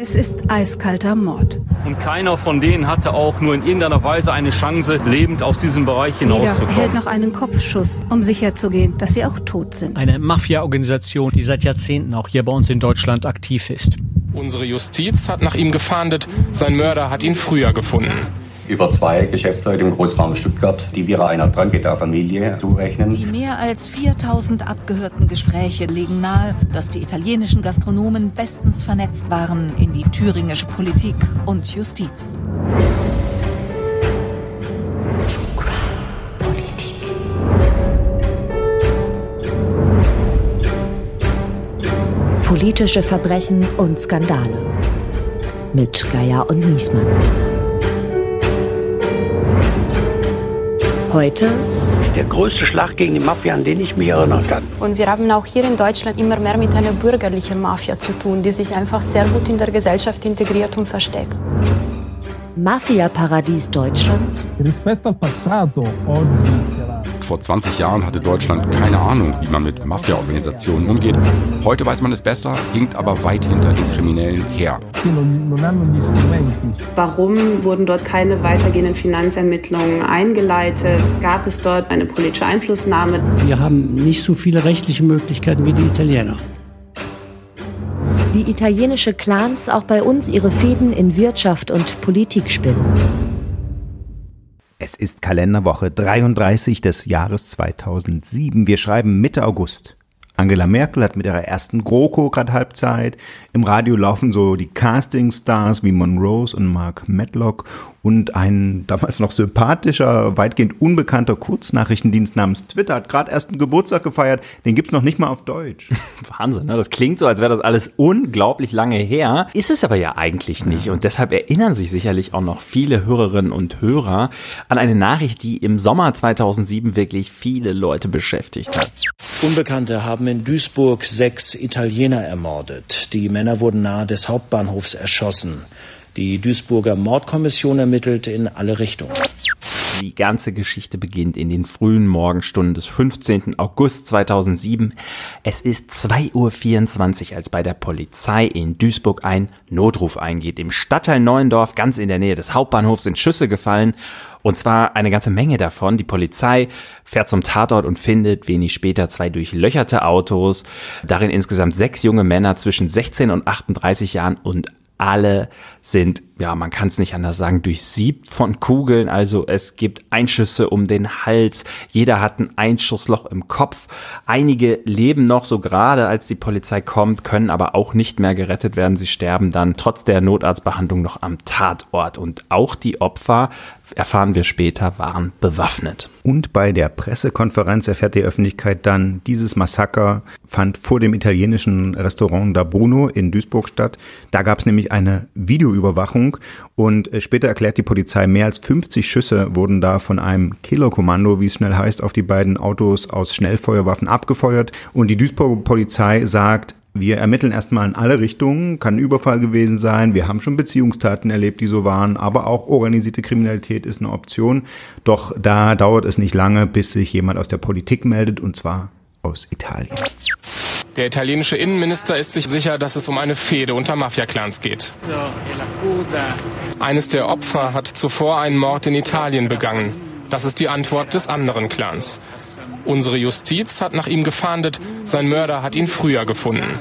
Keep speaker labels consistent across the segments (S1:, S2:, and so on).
S1: Es ist eiskalter Mord.
S2: Und keiner von denen hatte auch nur in irgendeiner Weise eine Chance, lebend aus diesem Bereich hinauszukommen.
S1: Jeder hält noch einen Kopfschuss, um sicherzugehen, dass sie auch tot sind.
S3: Eine Mafia-Organisation, die seit Jahrzehnten auch hier bei uns in Deutschland aktiv ist.
S4: Unsere Justiz hat nach ihm gefahndet. Sein Mörder hat ihn früher gefunden
S5: über zwei Geschäftsleute im Großraum Stuttgart, die wir einer Drangheta-Familie zurechnen.
S6: Die mehr als 4000 abgehörten Gespräche legen nahe, dass die italienischen Gastronomen bestens vernetzt waren in die thüringische Politik und Justiz.
S7: Politische Verbrechen und Skandale. Mit Geier und Niesmann. Heute
S8: der größte Schlag gegen die Mafia, an den ich mich erinnern kann.
S9: Und wir haben auch hier in Deutschland immer mehr mit einer bürgerlichen Mafia zu tun, die sich einfach sehr gut in der Gesellschaft integriert und versteckt.
S7: Mafia-Paradies Deutschland?
S10: Rispetto al passato, oggi
S11: vor 20 Jahren hatte Deutschland keine Ahnung, wie man mit Mafia-Organisationen umgeht. Heute weiß man es besser, hinkt aber weit hinter den Kriminellen her.
S12: Warum wurden dort keine weitergehenden Finanzermittlungen eingeleitet? Gab es dort eine politische Einflussnahme?
S13: Wir haben nicht so viele rechtliche Möglichkeiten wie die Italiener.
S7: Wie italienische Clans auch bei uns ihre Fäden in Wirtschaft und Politik spinnen.
S14: Es ist Kalenderwoche 33 des Jahres 2007. Wir schreiben Mitte August. Angela Merkel hat mit ihrer ersten GroKo gerade Halbzeit. Im Radio laufen so die Casting-Stars wie Monrose und Mark Medlock und ein damals noch sympathischer, weitgehend unbekannter Kurznachrichtendienst namens Twitter hat gerade erst einen Geburtstag gefeiert. Den gibt's noch nicht mal auf Deutsch.
S15: Wahnsinn, ne? Das klingt so, als wäre das alles unglaublich lange her. Ist es aber ja eigentlich nicht. Und deshalb erinnern sich sicherlich auch noch viele Hörerinnen und Hörer an eine Nachricht, die im Sommer 2007 wirklich viele Leute beschäftigt hat.
S16: Unbekannte haben in Duisburg sechs Italiener ermordet. Die Männer wurden nahe des Hauptbahnhofs erschossen. Die Duisburger Mordkommission ermittelt in alle Richtungen.
S15: Die ganze Geschichte beginnt in den frühen Morgenstunden des 15. August 2007. Es ist 2.24 Uhr, als bei der Polizei in Duisburg ein Notruf eingeht. Im Stadtteil Neuendorf, ganz in der Nähe des Hauptbahnhofs, sind Schüsse gefallen. Und zwar eine ganze Menge davon. Die Polizei fährt zum Tatort und findet wenig später zwei durchlöcherte Autos. Darin insgesamt sechs junge Männer zwischen 16 und 38 Jahren und alle sind, ja, man kann es nicht anders sagen, durchsiebt von Kugeln. Also es gibt Einschüsse um den Hals. Jeder hat ein Einschussloch im Kopf. Einige leben noch so gerade, als die Polizei kommt, können aber auch nicht mehr gerettet werden. Sie sterben dann trotz der Notarztbehandlung noch am Tatort. Und auch die Opfer erfahren wir später, waren bewaffnet.
S14: Und bei der Pressekonferenz erfährt die Öffentlichkeit dann, dieses Massaker fand vor dem italienischen Restaurant Da Bruno in Duisburg statt. Da gab es nämlich eine Videoüberwachung und äh, später erklärt die Polizei, mehr als 50 Schüsse wurden da von einem Killerkommando, wie es schnell heißt, auf die beiden Autos aus Schnellfeuerwaffen abgefeuert. Und die Duisburger Polizei sagt, wir ermitteln erstmal in alle Richtungen, kann ein Überfall gewesen sein, wir haben schon Beziehungstaten erlebt, die so waren, aber auch organisierte Kriminalität ist eine Option. Doch da dauert es nicht lange, bis sich jemand aus der Politik meldet, und zwar aus Italien.
S4: Der italienische Innenminister ist sich sicher, dass es um eine Fehde unter Mafia-Clans geht. Eines der Opfer hat zuvor einen Mord in Italien begangen. Das ist die Antwort des anderen Clans. Unsere Justiz hat nach ihm gefahndet, sein Mörder hat ihn früher gefunden.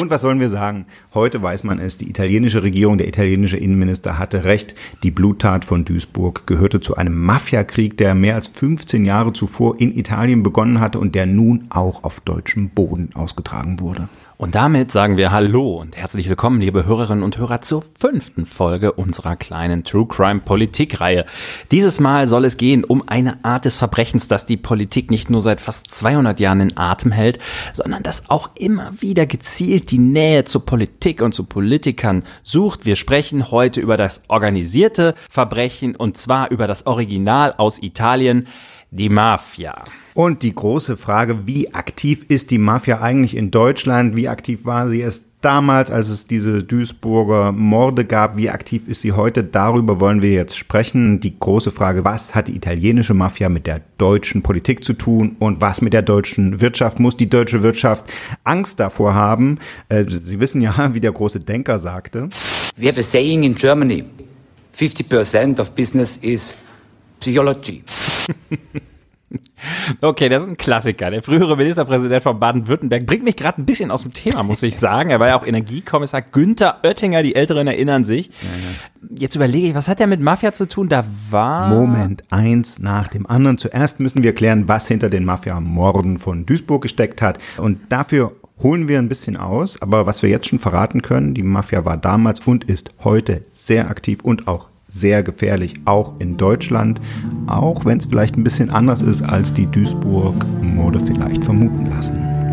S14: Und was sollen wir sagen? Heute weiß man es, die italienische Regierung, der italienische Innenminister hatte recht. Die Bluttat von Duisburg gehörte zu einem Mafiakrieg, der mehr als 15 Jahre zuvor in Italien begonnen hatte und der nun auch auf deutschem Boden ausgetragen wurde.
S15: Und damit sagen wir Hallo und herzlich willkommen, liebe Hörerinnen und Hörer, zur fünften Folge unserer kleinen True Crime Politikreihe. Dieses Mal soll es gehen um eine Art des Verbrechens, das die Politik nicht nur seit fast 200 Jahren in Atem hält, sondern das auch immer wieder gezielt die Nähe zur Politik und zu Politikern sucht. Wir sprechen heute über das organisierte Verbrechen und zwar über das Original aus Italien Die Mafia.
S14: Und die große Frage, wie aktiv ist die Mafia eigentlich in Deutschland? Wie aktiv war sie es damals, als es diese Duisburger Morde gab? Wie aktiv ist sie heute? Darüber wollen wir jetzt sprechen. Die große Frage, was hat die italienische Mafia mit der deutschen Politik zu tun und was mit der deutschen Wirtschaft? Muss die deutsche Wirtschaft Angst davor haben? Äh, sie wissen ja, wie der große Denker sagte.
S17: We have a saying in Germany, 50% of business is psychology.
S15: Okay, das ist ein Klassiker. Der frühere Ministerpräsident von Baden-Württemberg bringt mich gerade ein bisschen aus dem Thema, muss ich sagen. Er war ja auch Energiekommissar Günther Oettinger, die Älteren erinnern sich. Ja, ja. Jetzt überlege ich, was hat der mit Mafia zu tun? Da war.
S14: Moment, eins nach dem anderen. Zuerst müssen wir klären, was hinter den Mafia-Morden von Duisburg gesteckt hat. Und dafür holen wir ein bisschen aus. Aber was wir jetzt schon verraten können, die Mafia war damals und ist heute sehr aktiv und auch sehr gefährlich, auch in Deutschland, auch wenn es vielleicht ein bisschen anders ist, als die Duisburg-Mode vielleicht vermuten lassen.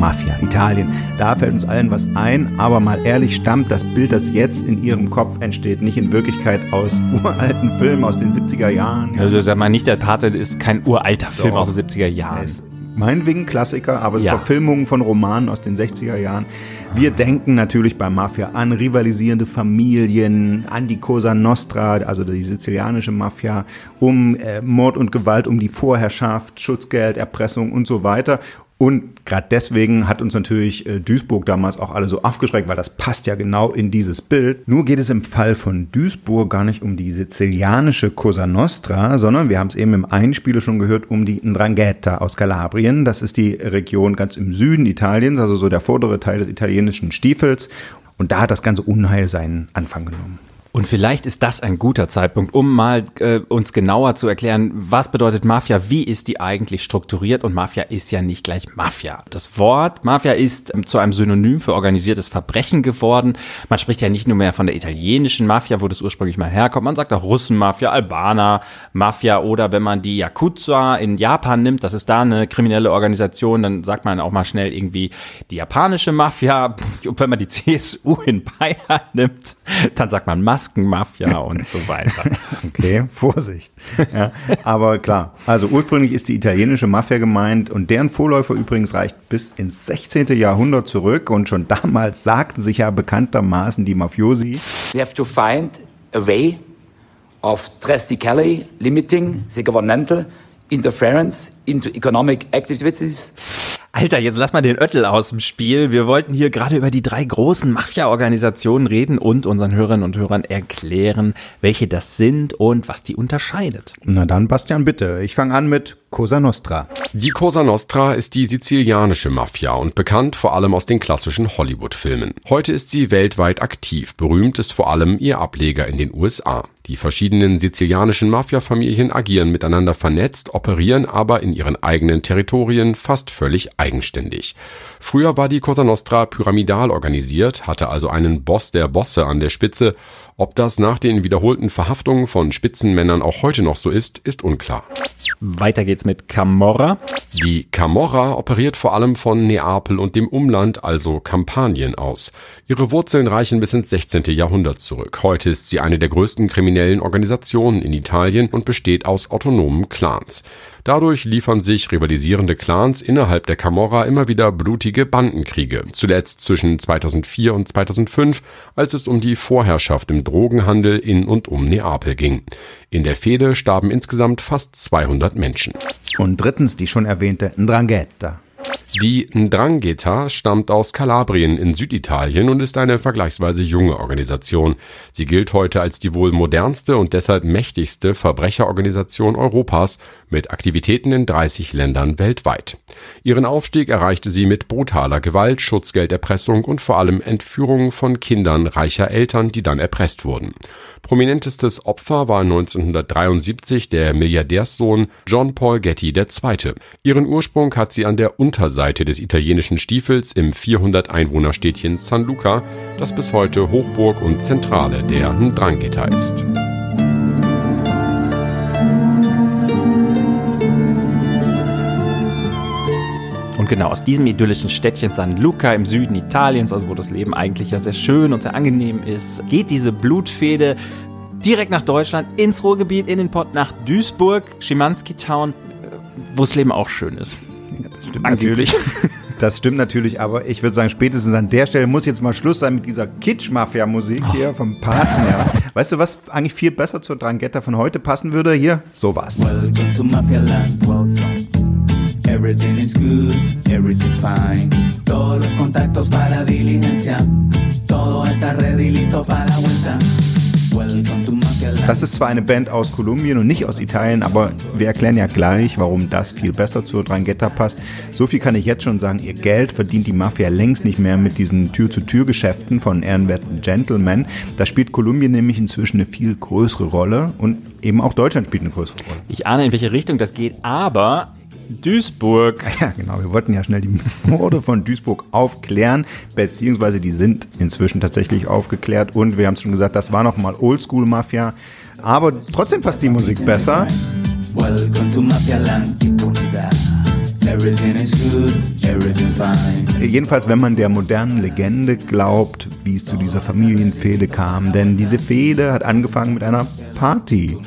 S14: Mafia, Italien. Da fällt uns allen was ein, aber mal ehrlich, stammt das Bild, das jetzt in Ihrem Kopf entsteht, nicht in Wirklichkeit aus uralten Filmen aus den 70er Jahren.
S15: Also sag mal nicht, der Pate ist kein uralter Film Doch. aus den 70er Jahren.
S14: Es meinetwegen Klassiker, aber es ja. Verfilmungen von Romanen aus den 60er Jahren. Wir denken natürlich bei Mafia an rivalisierende Familien, an die Cosa Nostra, also die sizilianische Mafia, um äh, Mord und Gewalt, um die Vorherrschaft, Schutzgeld, Erpressung und so weiter. Und gerade deswegen hat uns natürlich äh, Duisburg damals auch alle so aufgeschreckt, weil das passt ja genau in dieses Bild. Nur geht es im Fall von Duisburg gar nicht um die sizilianische Cosa Nostra, sondern wir haben es eben im Einspieler schon gehört, um die Ndrangheta aus Kalabrien. Das ist die Region ganz im Süden Italiens, also so der vordere Teil des italienischen Stiefels. Und da hat das ganze Unheil seinen Anfang genommen.
S15: Und vielleicht ist das ein guter Zeitpunkt, um mal äh, uns genauer zu erklären, was bedeutet Mafia, wie ist die eigentlich strukturiert und Mafia ist ja nicht gleich Mafia. Das Wort Mafia ist ähm, zu einem Synonym für organisiertes Verbrechen geworden. Man spricht ja nicht nur mehr von der italienischen Mafia, wo das ursprünglich mal herkommt, man sagt auch Russenmafia, Albaner Mafia oder wenn man die Yakuza in Japan nimmt, das ist da eine kriminelle Organisation, dann sagt man auch mal schnell irgendwie die japanische Mafia. Und wenn man die CSU in Bayern nimmt, dann sagt man Mafia Maskenmafia und so weiter.
S14: Okay, Vorsicht. Ja, aber klar, also ursprünglich ist die italienische Mafia gemeint und deren Vorläufer übrigens reicht bis ins 16. Jahrhundert zurück und schon damals sagten sich ja bekanntermaßen die Mafiosi.
S17: We have to find a way of drastically limiting the governmental interference into economic activities
S15: Alter, jetzt lass mal den Öttel aus dem Spiel. Wir wollten hier gerade über die drei großen Mafia-Organisationen reden und unseren Hörerinnen und Hörern erklären, welche das sind und was die unterscheidet.
S14: Na dann, Bastian, bitte. Ich fange an mit Cosa Nostra.
S18: Die Cosa Nostra ist die sizilianische Mafia und bekannt vor allem aus den klassischen Hollywood-Filmen. Heute ist sie weltweit aktiv. Berühmt ist vor allem ihr Ableger in den USA. Die verschiedenen sizilianischen Mafia-Familien agieren miteinander vernetzt, operieren aber in ihren eigenen Territorien fast völlig eigenständig. Früher war die Cosa Nostra pyramidal organisiert, hatte also einen Boss der Bosse an der Spitze. Ob das nach den wiederholten Verhaftungen von Spitzenmännern auch heute noch so ist, ist unklar.
S15: Weiter geht's mit Camorra.
S18: Die Camorra operiert vor allem von Neapel und dem Umland, also Kampanien aus. Ihre Wurzeln reichen bis ins 16. Jahrhundert zurück. Heute ist sie eine der größten kriminellen Organisationen in Italien und besteht aus autonomen Clans. Dadurch liefern sich rivalisierende Clans innerhalb der Camorra immer wieder blutige Bandenkriege, zuletzt zwischen 2004 und 2005, als es um die Vorherrschaft im Drogenhandel in und um Neapel ging. In der Fehde starben insgesamt fast 200 Menschen.
S14: Und drittens die schon erwähnte Ndrangheta.
S18: Die Ndrangheta stammt aus Kalabrien in Süditalien und ist eine vergleichsweise junge Organisation. Sie gilt heute als die wohl modernste und deshalb mächtigste Verbrecherorganisation Europas mit Aktivitäten in 30 Ländern weltweit. Ihren Aufstieg erreichte sie mit brutaler Gewalt, Schutzgelderpressung und vor allem Entführung von Kindern reicher Eltern, die dann erpresst wurden. Prominentestes Opfer war 1973 der Milliardärssohn John Paul Getty II. Ihren Ursprung hat sie an der Unterseite des italienischen Stiefels im 400 Einwohnerstädtchen San Luca, das bis heute Hochburg und Zentrale der Ndrangheta ist.
S15: Genau, aus diesem idyllischen Städtchen San Luca im Süden Italiens, also wo das Leben eigentlich ja sehr schön und sehr angenehm ist, geht diese Blutfehde direkt nach Deutschland, ins Ruhrgebiet, in den Pott, nach Duisburg, Schimanski Town, wo das Leben auch schön ist.
S14: Ja, das stimmt natürlich. Das stimmt natürlich, aber ich würde sagen, spätestens an der Stelle muss jetzt mal Schluss sein mit dieser Kitsch-Mafia-Musik hier vom Partner. Weißt du, was eigentlich viel besser zur Drangheta von heute passen würde? Hier, sowas. Welcome to Mafia Land, Everything is good, everything fine. Todos los contactos para diligencia. Todo está ready, listo para la vuelta. Das ist zwar eine Band aus Kolumbien und nicht aus Italien, aber wir erklären ja gleich, warum das viel besser zur Drangheta passt. So viel kann ich jetzt schon sagen, ihr Geld verdient die Mafia längst nicht mehr mit diesen Tür-zu-Tür-Geschäften von ehrenwerten Gentlemen. Da spielt Kolumbien nämlich inzwischen eine viel größere Rolle und eben auch Deutschland spielt eine größere Rolle.
S15: Ich ahne, in welche Richtung das geht, aber Duisburg.
S14: Ja, genau. Wir wollten ja schnell die Morde von Duisburg aufklären, beziehungsweise die sind inzwischen tatsächlich aufgeklärt. Und wir haben es schon gesagt, das war nochmal Oldschool-Mafia. Aber trotzdem passt die Musik besser. Welcome to Mafia Land, Everything is good, everything fine. Jedenfalls, wenn man der modernen Legende glaubt, wie es zu dieser Familienfehde kam. Denn diese Fehde hat angefangen mit einer Party.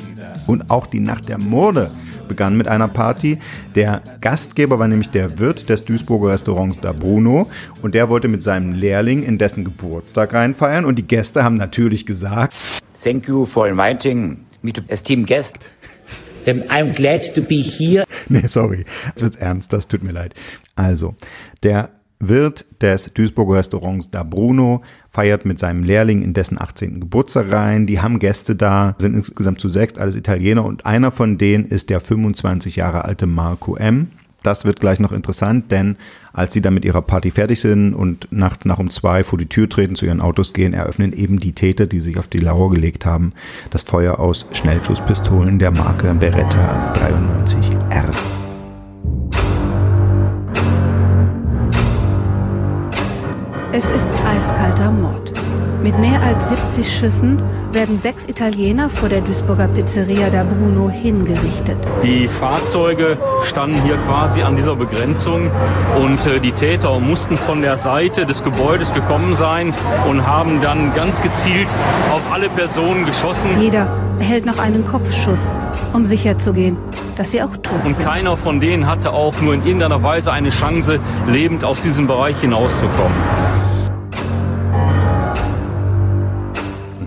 S14: Und auch die Nacht der Morde begann mit einer Party. Der Gastgeber war nämlich der Wirt des Duisburger Restaurants Da Bruno und der wollte mit seinem Lehrling in dessen Geburtstag reinfeiern und die Gäste haben natürlich gesagt:
S17: Thank you for inviting me to esteemed guest.
S13: I'm glad to be here.
S14: Nee, sorry. Jetzt wird's ernst, das tut mir leid. Also, der Wirt des Duisburger Restaurants Da Bruno feiert mit seinem Lehrling in dessen 18. Geburtstag rein. Die haben Gäste da, sind insgesamt zu sechs, alles Italiener und einer von denen ist der 25 Jahre alte Marco M. Das wird gleich noch interessant, denn als sie dann mit ihrer Party fertig sind und nachts nach um zwei vor die Tür treten, zu ihren Autos gehen, eröffnen eben die Täter, die sich auf die Lauer gelegt haben, das Feuer aus Schnellschusspistolen der Marke Beretta 93R.
S1: Es ist eiskalter Mord. Mit mehr als 70 Schüssen werden sechs Italiener vor der Duisburger Pizzeria da Bruno hingerichtet.
S2: Die Fahrzeuge standen hier quasi an dieser Begrenzung und äh, die Täter mussten von der Seite des Gebäudes gekommen sein und haben dann ganz gezielt auf alle Personen geschossen.
S1: Jeder erhält noch einen Kopfschuss, um sicherzugehen, dass sie auch tot
S2: sind. Und keiner von denen hatte auch nur in irgendeiner Weise eine Chance, lebend aus diesem Bereich hinauszukommen.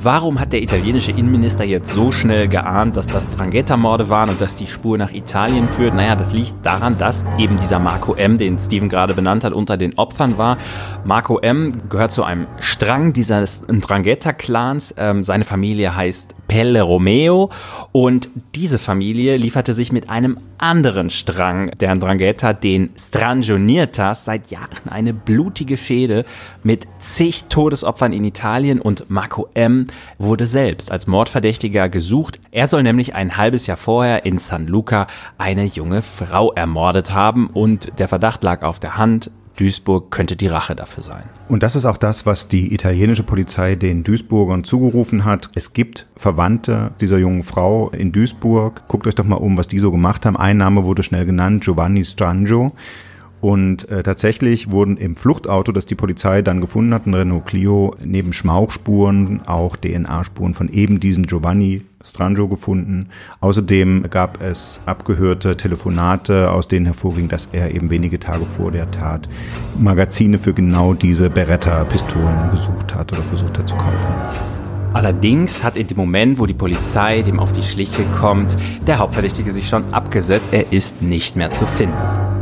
S15: Warum hat der italienische Innenminister jetzt so schnell geahnt, dass das Drangheta-Morde waren und dass die Spur nach Italien führt? Naja, das liegt daran, dass eben dieser Marco M., den Steven gerade benannt hat, unter den Opfern war. Marco M. gehört zu einem Strang dieses Drangheta-Clans. Ähm, seine Familie heißt Pelle Romeo und diese Familie lieferte sich mit einem anderen Strang der Ndrangheta, den Strangionitas, seit Jahren eine blutige Fehde mit zig Todesopfern in Italien und Marco M. wurde selbst als Mordverdächtiger gesucht. Er soll nämlich ein halbes Jahr vorher in San Luca eine junge Frau ermordet haben und der Verdacht lag auf der Hand. Duisburg könnte die Rache dafür sein.
S14: Und das ist auch das, was die italienische Polizei den Duisburgern zugerufen hat. Es gibt Verwandte dieser jungen Frau in Duisburg. Guckt euch doch mal um, was die so gemacht haben. Ein Name wurde schnell genannt, Giovanni Strangio. Und äh, tatsächlich wurden im Fluchtauto, das die Polizei dann gefunden hat, ein Renault Clio, neben Schmauchspuren auch DNA-Spuren von eben diesem Giovanni Strangio gefunden. Außerdem gab es abgehörte Telefonate, aus denen hervorging, dass er eben wenige Tage vor der Tat Magazine für genau diese Beretta-Pistolen gesucht hat oder versucht hat zu kaufen.
S15: Allerdings hat in dem Moment, wo die Polizei dem auf die Schliche kommt, der Hauptverdächtige sich schon abgesetzt. Er ist nicht mehr zu finden.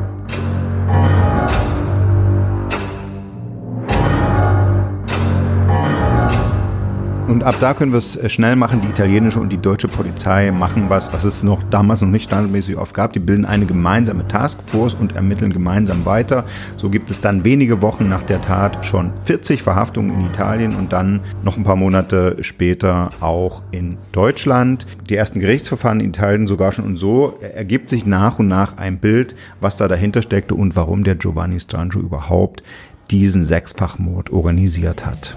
S14: Und ab da können wir es äh, schnell machen. Die italienische und die deutsche Polizei machen was, was es noch damals noch nicht standardmäßig oft gab. Die bilden eine gemeinsame Taskforce und ermitteln gemeinsam weiter. So gibt es dann wenige Wochen nach der Tat schon 40 Verhaftungen in Italien und dann noch ein paar Monate später auch in Deutschland. Die ersten Gerichtsverfahren in Italien sogar schon und so ergibt sich nach und nach ein Bild, was da dahinter steckte und warum der Giovanni Strangio überhaupt diesen Sechsfachmord organisiert hat.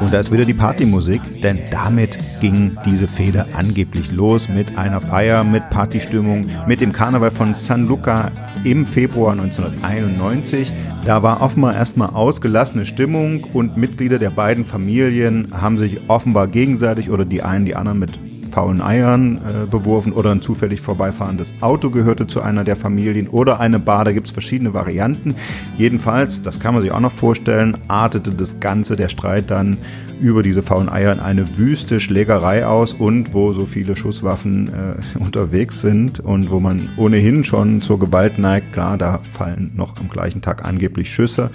S14: Und da ist wieder die Partymusik, denn damit ging diese Fehde angeblich los mit einer Feier, mit Partystimmung, mit dem Karneval von San Luca im Februar 1991. Da war offenbar erstmal ausgelassene Stimmung und Mitglieder der beiden Familien haben sich offenbar gegenseitig oder die einen die anderen mit faulen Eiern äh, beworfen oder ein zufällig vorbeifahrendes Auto gehörte zu einer der Familien oder eine Bar. Da gibt es verschiedene Varianten. Jedenfalls, das kann man sich auch noch vorstellen, artete das Ganze, der Streit dann über diese faulen Eier in eine wüste Schlägerei aus und wo so viele Schusswaffen äh, unterwegs sind und wo man ohnehin schon zur Gewalt neigt. Klar, da fallen noch am gleichen Tag angeblich Schüsse.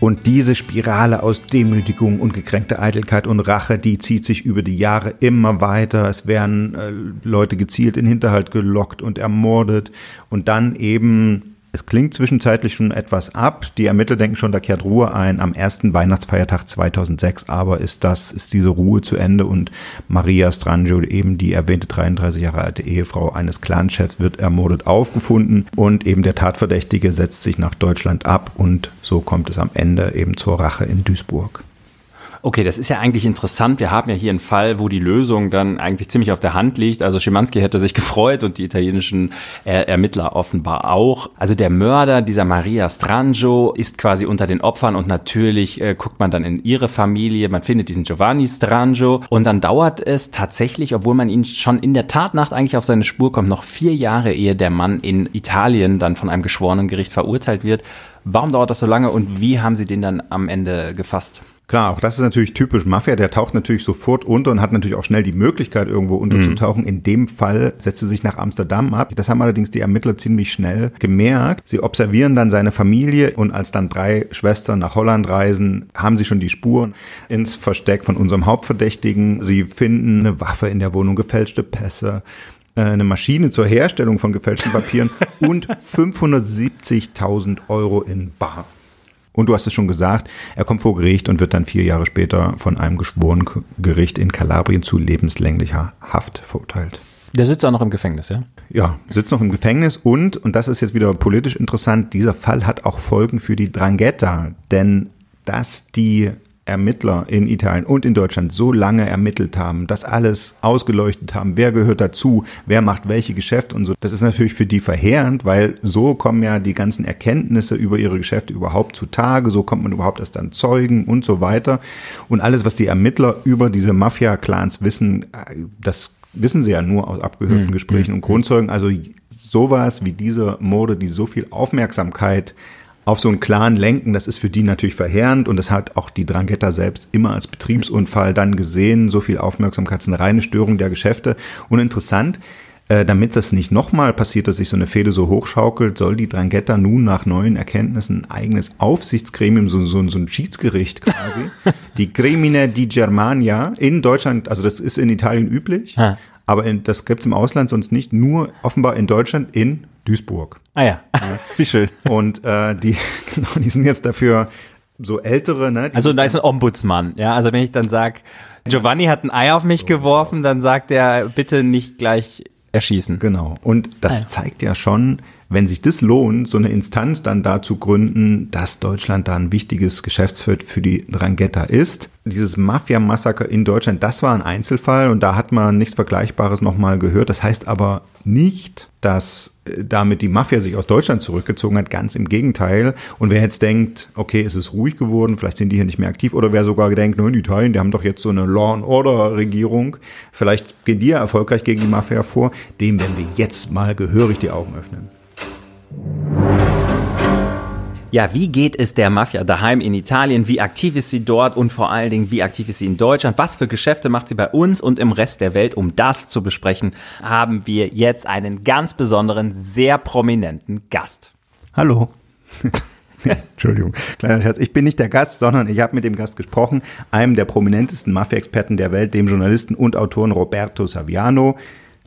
S14: Und diese Spirale aus Demütigung und gekränkter Eitelkeit und Rache, die zieht sich über die Jahre immer weiter. Es werden äh, Leute gezielt in Hinterhalt gelockt und ermordet und dann eben es klingt zwischenzeitlich schon etwas ab. Die Ermittler denken schon, da kehrt Ruhe ein. Am ersten Weihnachtsfeiertag 2006 aber ist das, ist diese Ruhe zu Ende und Maria Strangio, eben die erwähnte 33 Jahre alte Ehefrau eines Clanchefs, wird ermordet aufgefunden und eben der Tatverdächtige setzt sich nach Deutschland ab und so kommt es am Ende eben zur Rache in Duisburg.
S15: Okay, das ist ja eigentlich interessant. Wir haben ja hier einen Fall, wo die Lösung dann eigentlich ziemlich auf der Hand liegt. Also Schimanski hätte sich gefreut und die italienischen er Ermittler offenbar auch. Also der Mörder dieser Maria Strangio ist quasi unter den Opfern und natürlich äh, guckt man dann in ihre Familie. Man findet diesen Giovanni Strangio und dann dauert es tatsächlich, obwohl man ihn schon in der Tatnacht eigentlich auf seine Spur kommt, noch vier Jahre, ehe der Mann in Italien dann von einem geschworenen Gericht verurteilt wird. Warum dauert das so lange und wie haben Sie den dann am Ende gefasst?
S14: Klar, auch das ist natürlich typisch Mafia. Der taucht natürlich sofort unter und hat natürlich auch schnell die Möglichkeit, irgendwo unterzutauchen. Mhm. In dem Fall setzt er sich nach Amsterdam ab. Das haben allerdings die Ermittler ziemlich schnell gemerkt. Sie observieren dann seine Familie und als dann drei Schwestern nach Holland reisen, haben sie schon die Spuren ins Versteck von unserem Hauptverdächtigen. Sie finden eine Waffe in der Wohnung, gefälschte Pässe äh, eine Maschine zur Herstellung von gefälschten Papieren und 570.000 Euro in Bar. Und du hast es schon gesagt, er kommt vor Gericht und wird dann vier Jahre später von einem geschworenen Gericht in Kalabrien zu lebenslänglicher Haft verurteilt.
S15: Der sitzt auch noch im Gefängnis, ja?
S14: Ja, sitzt noch im Gefängnis und, und das ist jetzt wieder politisch interessant, dieser Fall hat auch Folgen für die Drangheta, denn dass die Ermittler in Italien und in Deutschland so lange ermittelt haben, das alles ausgeleuchtet haben, wer gehört dazu, wer macht welche Geschäfte und so. Das ist natürlich für die verheerend, weil so kommen ja die ganzen Erkenntnisse über ihre Geschäfte überhaupt zutage, so kommt man überhaupt erst an Zeugen und so weiter. Und alles, was die Ermittler über diese Mafia-Clans wissen, das wissen sie ja nur aus abgehörten hm, Gesprächen hm, und Grundzeugen. Also sowas wie diese Morde, die so viel Aufmerksamkeit auf so einen Clan lenken, das ist für die natürlich verheerend und das hat auch die Drangheta selbst immer als Betriebsunfall dann gesehen. So viel Aufmerksamkeit ist eine reine Störung der Geschäfte. Und interessant, äh, damit das nicht nochmal passiert, dass sich so eine Fehde so hochschaukelt, soll die Drangheta nun nach neuen Erkenntnissen ein eigenes Aufsichtsgremium, so, so, so ein Schiedsgericht quasi, die Crimine di Germania in Deutschland, also das ist in Italien üblich, ha. Aber in, das gibt es im Ausland sonst nicht, nur offenbar in Deutschland in Duisburg.
S15: Ah ja, wie schön.
S14: Und äh, die, genau, die sind jetzt dafür so ältere, ne?
S15: Also da ist ein Ombudsmann, ja. Also wenn ich dann sage, Giovanni hat ein Ei auf mich so geworfen, dann sagt er, bitte nicht gleich erschießen.
S14: Genau. Und das ah ja. zeigt ja schon, wenn sich das lohnt, so eine Instanz dann da zu gründen, dass Deutschland da ein wichtiges Geschäftsfeld für die Drangheta ist. Dieses Mafia-Massaker in Deutschland, das war ein Einzelfall und da hat man nichts Vergleichbares nochmal gehört. Das heißt aber nicht, dass äh, damit die Mafia sich aus Deutschland zurückgezogen hat. Ganz im Gegenteil. Und wer jetzt denkt, okay, es ist ruhig geworden, vielleicht sind die hier nicht mehr aktiv, oder wer sogar denkt, in Italien, die haben doch jetzt so eine Law and Order Regierung, vielleicht gehen die ja erfolgreich gegen die Mafia vor, dem werden wir jetzt mal gehörig die Augen öffnen.
S15: Ja, wie geht es der Mafia daheim in Italien? Wie aktiv ist sie dort und vor allen Dingen, wie aktiv ist sie in Deutschland? Was für Geschäfte macht sie bei uns und im Rest der Welt? Um das zu besprechen, haben wir jetzt einen ganz besonderen, sehr prominenten Gast.
S14: Hallo. Entschuldigung, kleiner Herz. Ich bin nicht der Gast, sondern ich habe mit dem Gast gesprochen, einem der prominentesten Mafia-Experten der Welt, dem Journalisten und Autoren Roberto Saviano.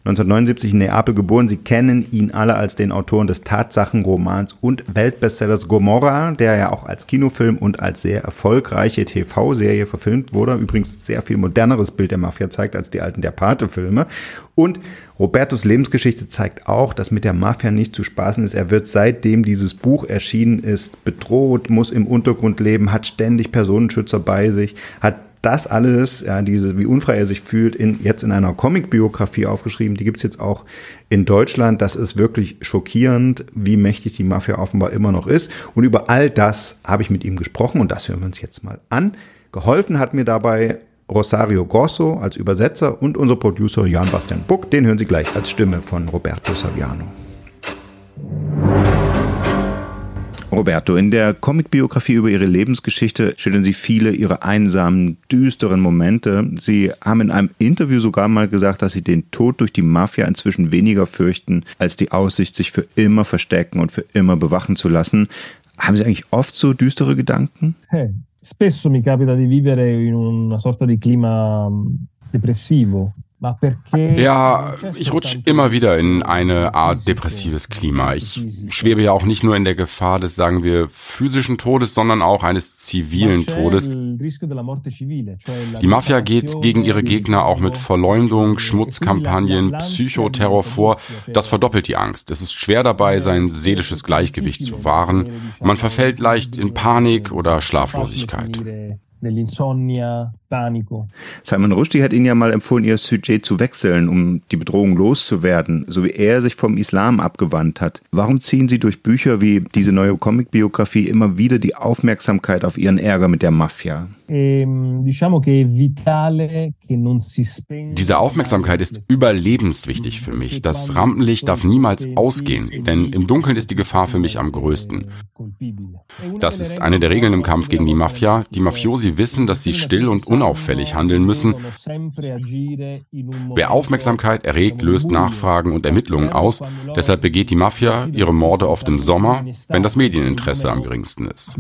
S14: 1979 in Neapel geboren. Sie kennen ihn alle als den Autoren des Tatsachenromans und Weltbestsellers Gomorra, der ja auch als Kinofilm und als sehr erfolgreiche TV-Serie verfilmt wurde. Übrigens sehr viel moderneres Bild der Mafia zeigt als die alten Der Pate-Filme. Und Robertos Lebensgeschichte zeigt auch, dass mit der Mafia nicht zu spaßen ist. Er wird seitdem dieses Buch erschienen ist bedroht, muss im Untergrund leben, hat ständig Personenschützer bei sich, hat das alles, ja, diese, wie unfrei er sich fühlt, in, jetzt in einer Comic-Biografie aufgeschrieben. Die gibt's jetzt auch in Deutschland. Das ist wirklich schockierend, wie mächtig die Mafia offenbar immer noch ist. Und über all das habe ich mit ihm gesprochen und das hören wir uns jetzt mal an. Geholfen hat mir dabei Rosario Grosso als Übersetzer und unser Producer Jan Bastian Buck. Den hören Sie gleich als Stimme von Roberto Saviano. Roberto, in der Comicbiografie über Ihre Lebensgeschichte schildern Sie viele Ihrer einsamen, düsteren Momente. Sie haben in einem Interview sogar mal gesagt, dass Sie den Tod durch die Mafia inzwischen weniger fürchten, als die Aussicht, sich für immer verstecken und für immer bewachen zu lassen. Haben Sie eigentlich oft so düstere Gedanken?
S10: Hey, spesso mi capita di vivere in una sorta di clima depressivo.
S11: Ja, ich rutsche immer wieder in eine Art depressives Klima. Ich schwebe ja auch nicht nur in der Gefahr des, sagen wir, physischen Todes, sondern auch eines zivilen Todes. Die Mafia geht gegen ihre Gegner auch mit Verleumdung, Schmutzkampagnen, Psychoterror vor. Das verdoppelt die Angst. Es ist schwer dabei, sein seelisches Gleichgewicht zu wahren. Man verfällt leicht in Panik oder Schlaflosigkeit
S10: dell'insonnia, Panico.
S14: Simon Rushdie hat Ihnen ja mal empfohlen, Ihr Sujet zu wechseln, um die Bedrohung loszuwerden, so wie er sich vom Islam abgewandt hat. Warum ziehen Sie durch Bücher wie diese neue Comicbiografie immer wieder die Aufmerksamkeit auf Ihren Ärger mit der Mafia?
S10: Ehm,
S11: Diese Aufmerksamkeit ist überlebenswichtig für mich. Das Rampenlicht darf niemals ausgehen, denn im Dunkeln ist die Gefahr für mich am größten. Das ist eine der Regeln im Kampf gegen die Mafia. Die Mafiosi wissen, dass sie still und unauffällig handeln müssen. Wer Aufmerksamkeit erregt, löst Nachfragen und Ermittlungen aus. Deshalb begeht die Mafia ihre Morde oft im Sommer, wenn das Medieninteresse am geringsten ist.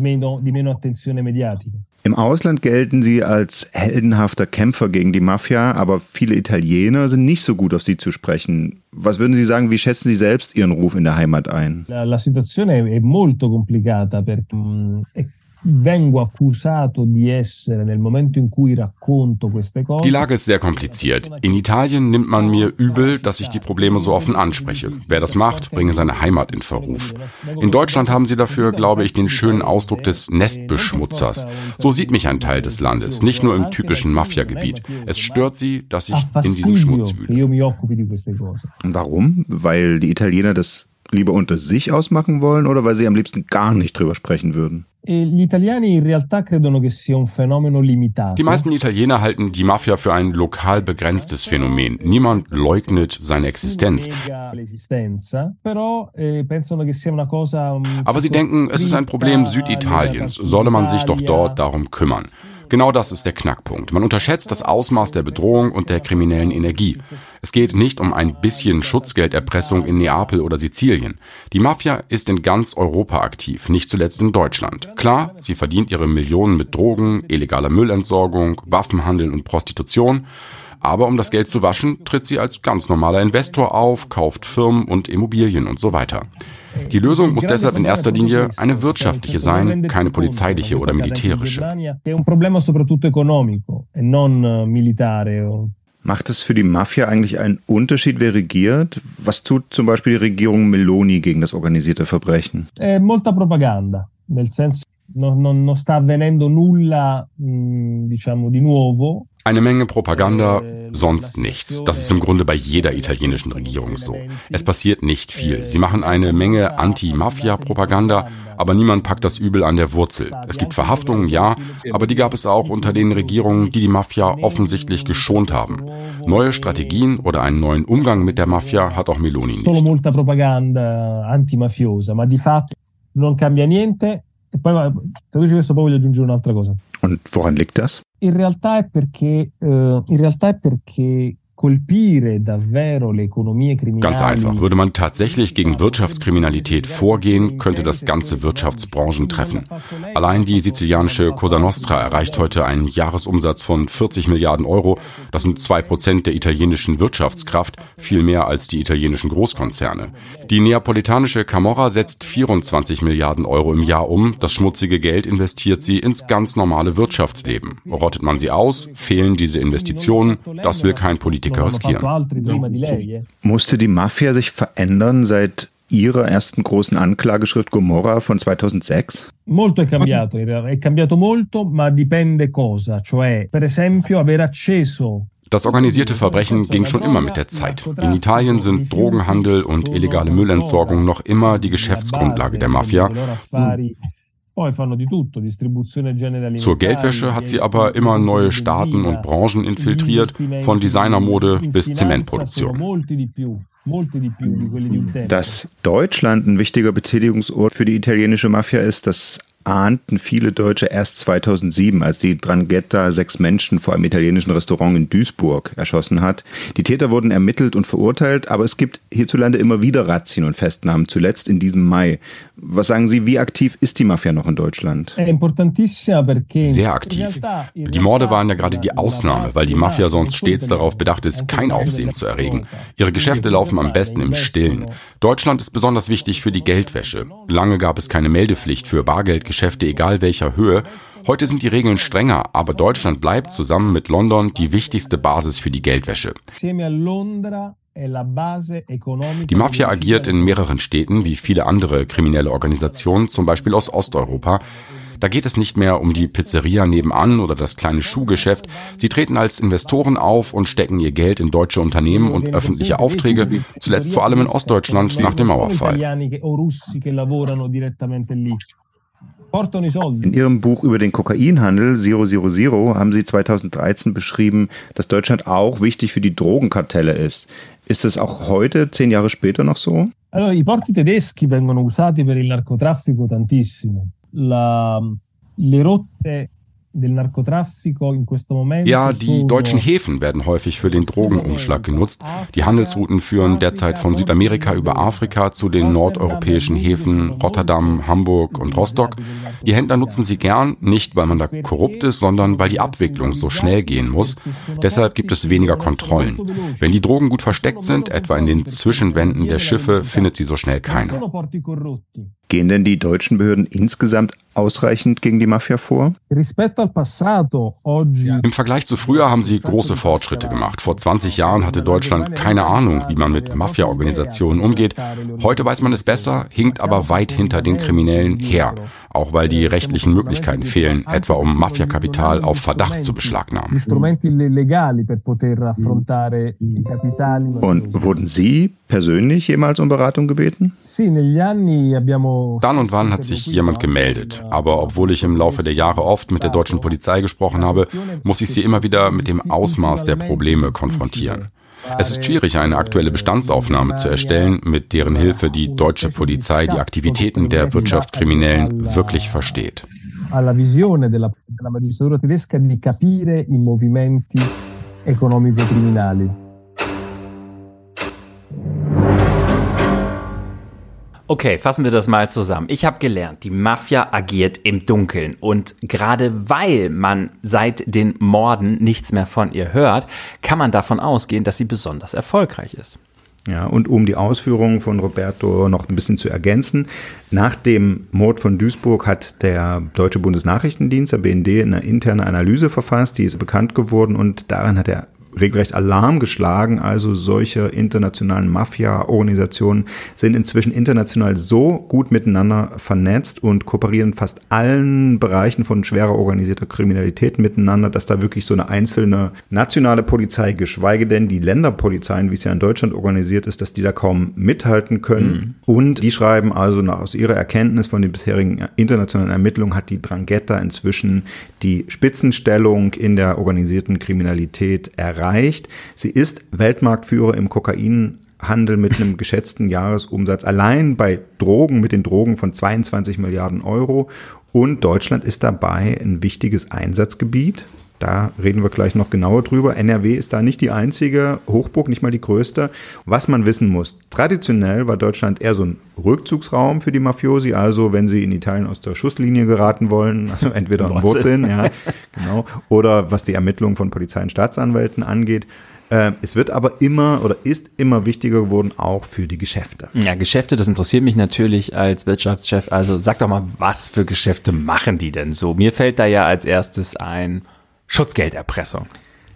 S14: Im Ausland gelten sie als heldenhafter Kämpfer gegen die Mafia, aber viele Italiener sind nicht so gut auf sie zu sprechen. Was würden Sie sagen, wie schätzen Sie selbst Ihren Ruf in der Heimat ein?
S10: La, la situazione è molto complicata perché mm, vengo accusato di essere nel momento in cui racconto queste cose.
S11: Die Lage ist sehr kompliziert. In Italien nimmt man mir übel, dass ich die Probleme so offen anspreche. Wer das macht, bringe seine Heimat in Verruf. In Deutschland haben sie dafür, glaube ich, den schönen Ausdruck des Nestbeschmutzers. So sieht mich ein Teil des Landes, nicht nur im typischen Mafiagebiet. Es stört sie, dass ich in diesem Schmutz wühle.
S14: Warum? Weil die Italiener das lieber unter sich ausmachen wollen oder weil sie am liebsten gar nicht drüber sprechen würden?
S10: E die
S11: meisten Italiener halten die Mafia für ein lokal begrenztes Phänomen. Niemand leugnet seine Existenz.
S10: Eh,
S11: Aber sie denken, es ist ein Problem Süditaliens, solle man sich doch dort darum kümmern. Genau das ist der Knackpunkt. Man unterschätzt das Ausmaß der Bedrohung und der kriminellen Energie. Es geht nicht um ein bisschen Schutzgelderpressung in Neapel oder Sizilien. Die Mafia ist in ganz Europa aktiv, nicht zuletzt in Deutschland. Klar, sie verdient ihre Millionen mit Drogen, illegaler Müllentsorgung, Waffenhandel und Prostitution. Aber um das Geld zu waschen, tritt sie als ganz normaler Investor auf, kauft Firmen und Immobilien und so weiter. Die Lösung muss deshalb in erster Linie eine wirtschaftliche sein, keine polizeiliche oder militärische.
S14: Macht es für die Mafia eigentlich einen Unterschied, wer regiert? Was tut zum Beispiel die Regierung Meloni gegen das organisierte Verbrechen?
S10: Molta propaganda, nel senso non, sta avvenendo nulla, diciamo, di nuovo.
S11: Eine Menge Propaganda, sonst nichts. Das ist im Grunde bei jeder italienischen Regierung so. Es passiert nicht viel. Sie machen eine Menge Anti-Mafia-Propaganda, aber niemand packt das Übel an der Wurzel. Es gibt Verhaftungen, ja, aber die gab es auch unter den Regierungen, die die Mafia offensichtlich geschont haben. Neue Strategien oder einen neuen Umgang mit der Mafia hat auch Meloni nicht.
S10: Solo molta propaganda antimafiosa, ma di fatto non cambia niente. E poi traduci questo, poi voglio aggiungere un'altra cosa.
S14: Und woran liegt das?
S10: In realtà è perché, in realtà è perché
S11: Ganz einfach. Würde man tatsächlich gegen Wirtschaftskriminalität vorgehen, könnte das ganze Wirtschaftsbranchen treffen. Allein die sizilianische Cosa Nostra erreicht heute einen Jahresumsatz von 40 Milliarden Euro. Das sind zwei Prozent der italienischen Wirtschaftskraft, viel mehr als die italienischen Großkonzerne. Die neapolitanische Camorra setzt 24 Milliarden Euro im Jahr um. Das schmutzige Geld investiert sie ins ganz normale Wirtschaftsleben. Rottet man sie aus, fehlen diese Investitionen. Das will kein Politiker riskieren.
S14: Musste die Mafia sich verändern, seit Ihrer ersten großen Anklageschrift Gomorra von 2006?
S10: Molto è cambiato, è cambiato molto, ma dipende cosa, cioè per esempio aver acceso
S11: das organisierte Verbrechen ging schon immer mit der Zeit. In Italien sind Drogenhandel und illegale Müllentsorgung noch immer die Geschäftsgrundlage der Mafia. Zur Geldwäsche hat sie aber immer neue Staaten und Branchen infiltriert, von Designermode bis Zementproduktion.
S14: Dass Deutschland ein wichtiger Betätigungsort für die italienische Mafia ist, das ahnten viele Deutsche erst 2007, als die Drangheta sechs Menschen vor einem italienischen Restaurant in Duisburg erschossen hat. Die Täter wurden ermittelt und verurteilt, aber es gibt hierzulande immer wieder Razzien und Festnahmen, zuletzt in diesem Mai. Was sagen Sie, wie aktiv ist die Mafia noch in Deutschland?
S11: Sehr aktiv. Die Morde waren ja gerade die Ausnahme, weil die Mafia sonst stets darauf bedacht ist, kein Aufsehen zu erregen. Ihre Geschäfte laufen am besten im Stillen. Deutschland ist besonders wichtig für die Geldwäsche. Lange gab es keine Meldepflicht für Bargeldgeschäfte, egal welcher Höhe. Heute sind die Regeln strenger, aber Deutschland bleibt zusammen mit London die wichtigste Basis für die Geldwäsche. Die Mafia agiert in mehreren Städten wie viele andere kriminelle Organisationen, zum Beispiel aus Osteuropa. Da geht es nicht mehr um die Pizzeria nebenan oder das kleine Schuhgeschäft. Sie treten als Investoren auf und stecken ihr Geld in deutsche Unternehmen und öffentliche Aufträge, zuletzt vor allem in Ostdeutschland nach dem Mauerfall.
S14: In Ihrem Buch über den Kokainhandel Zero Zero Zero haben Sie 2013 beschrieben, dass Deutschland auch wichtig für die Drogenkartelle ist. Ist das auch heute, zehn Jahre später, noch so?
S10: Allora, i porti tedeschi vengono usati per il narcotraffico tantissimo. La, le rotte
S11: ja, die deutschen Häfen werden häufig für den Drogenumschlag genutzt. Die Handelsrouten führen derzeit von Südamerika über Afrika zu den nordeuropäischen Häfen Rotterdam, Hamburg und Rostock. Die Händler nutzen sie gern, nicht weil man da korrupt ist, sondern weil die Abwicklung so schnell gehen muss. Deshalb gibt es weniger Kontrollen. Wenn die Drogen gut versteckt sind, etwa in den Zwischenwänden der Schiffe, findet sie so schnell keiner.
S14: Gehen denn die deutschen Behörden insgesamt ausreichend gegen die Mafia vor?
S11: Im Vergleich zu früher haben sie große Fortschritte gemacht. Vor 20 Jahren hatte Deutschland keine Ahnung, wie man mit Mafia-Organisationen umgeht. Heute weiß man es besser, hinkt aber weit hinter den Kriminellen her, auch weil die rechtlichen Möglichkeiten fehlen, etwa um Mafiakapital auf Verdacht zu beschlagnahmen.
S14: Und wurden Sie persönlich jemals um Beratung gebeten?
S11: Dann und wann hat sich jemand gemeldet. Aber obwohl ich im Laufe der Jahre oft mit der deutschen Polizei gesprochen habe, muss ich sie immer wieder mit dem Ausmaß der Probleme konfrontieren. Es ist schwierig, eine aktuelle Bestandsaufnahme zu erstellen, mit deren Hilfe die deutsche Polizei die Aktivitäten der Wirtschaftskriminellen wirklich versteht.
S10: Economico-criminali.
S15: Okay, fassen wir das mal zusammen. Ich habe gelernt, die Mafia agiert im Dunkeln. Und gerade weil man seit den Morden nichts mehr von ihr hört, kann man davon ausgehen, dass sie besonders erfolgreich ist.
S14: Ja, und um die Ausführungen von Roberto noch ein bisschen zu ergänzen, nach dem Mord von Duisburg hat der Deutsche Bundesnachrichtendienst, der BND, eine interne Analyse verfasst, die ist bekannt geworden und daran hat er regelrecht Alarm geschlagen. Also solche internationalen Mafia-Organisationen sind inzwischen international so gut miteinander vernetzt und kooperieren in fast allen Bereichen von schwerer organisierter Kriminalität miteinander, dass da wirklich so eine einzelne nationale Polizei, geschweige denn die Länderpolizeien, wie es ja in Deutschland organisiert ist, dass die da kaum mithalten können. Mhm. Und die schreiben also nach, aus ihrer Erkenntnis von den bisherigen internationalen Ermittlungen hat die Drangheta inzwischen die Spitzenstellung in der organisierten Kriminalität erreicht erreicht. Sie ist Weltmarktführer im Kokainhandel mit einem geschätzten Jahresumsatz allein bei Drogen mit den Drogen von 22 Milliarden Euro. Und Deutschland ist dabei ein wichtiges Einsatzgebiet. Da reden wir gleich noch genauer drüber. NRW ist da nicht die einzige Hochburg, nicht mal die größte. Was man wissen muss, traditionell war Deutschland eher so ein Rückzugsraum für die Mafiosi. Also wenn sie in Italien aus der Schusslinie geraten wollen, also entweder im Wurzeln, ja, genau, oder was die Ermittlungen von Polizei und Staatsanwälten angeht. Äh, es wird aber immer oder ist immer wichtiger geworden, auch für die Geschäfte.
S15: Ja, Geschäfte, das interessiert mich natürlich als Wirtschaftschef. Also sag doch mal, was für Geschäfte machen die denn so? Mir fällt da ja als erstes ein, Schutzgelderpressung.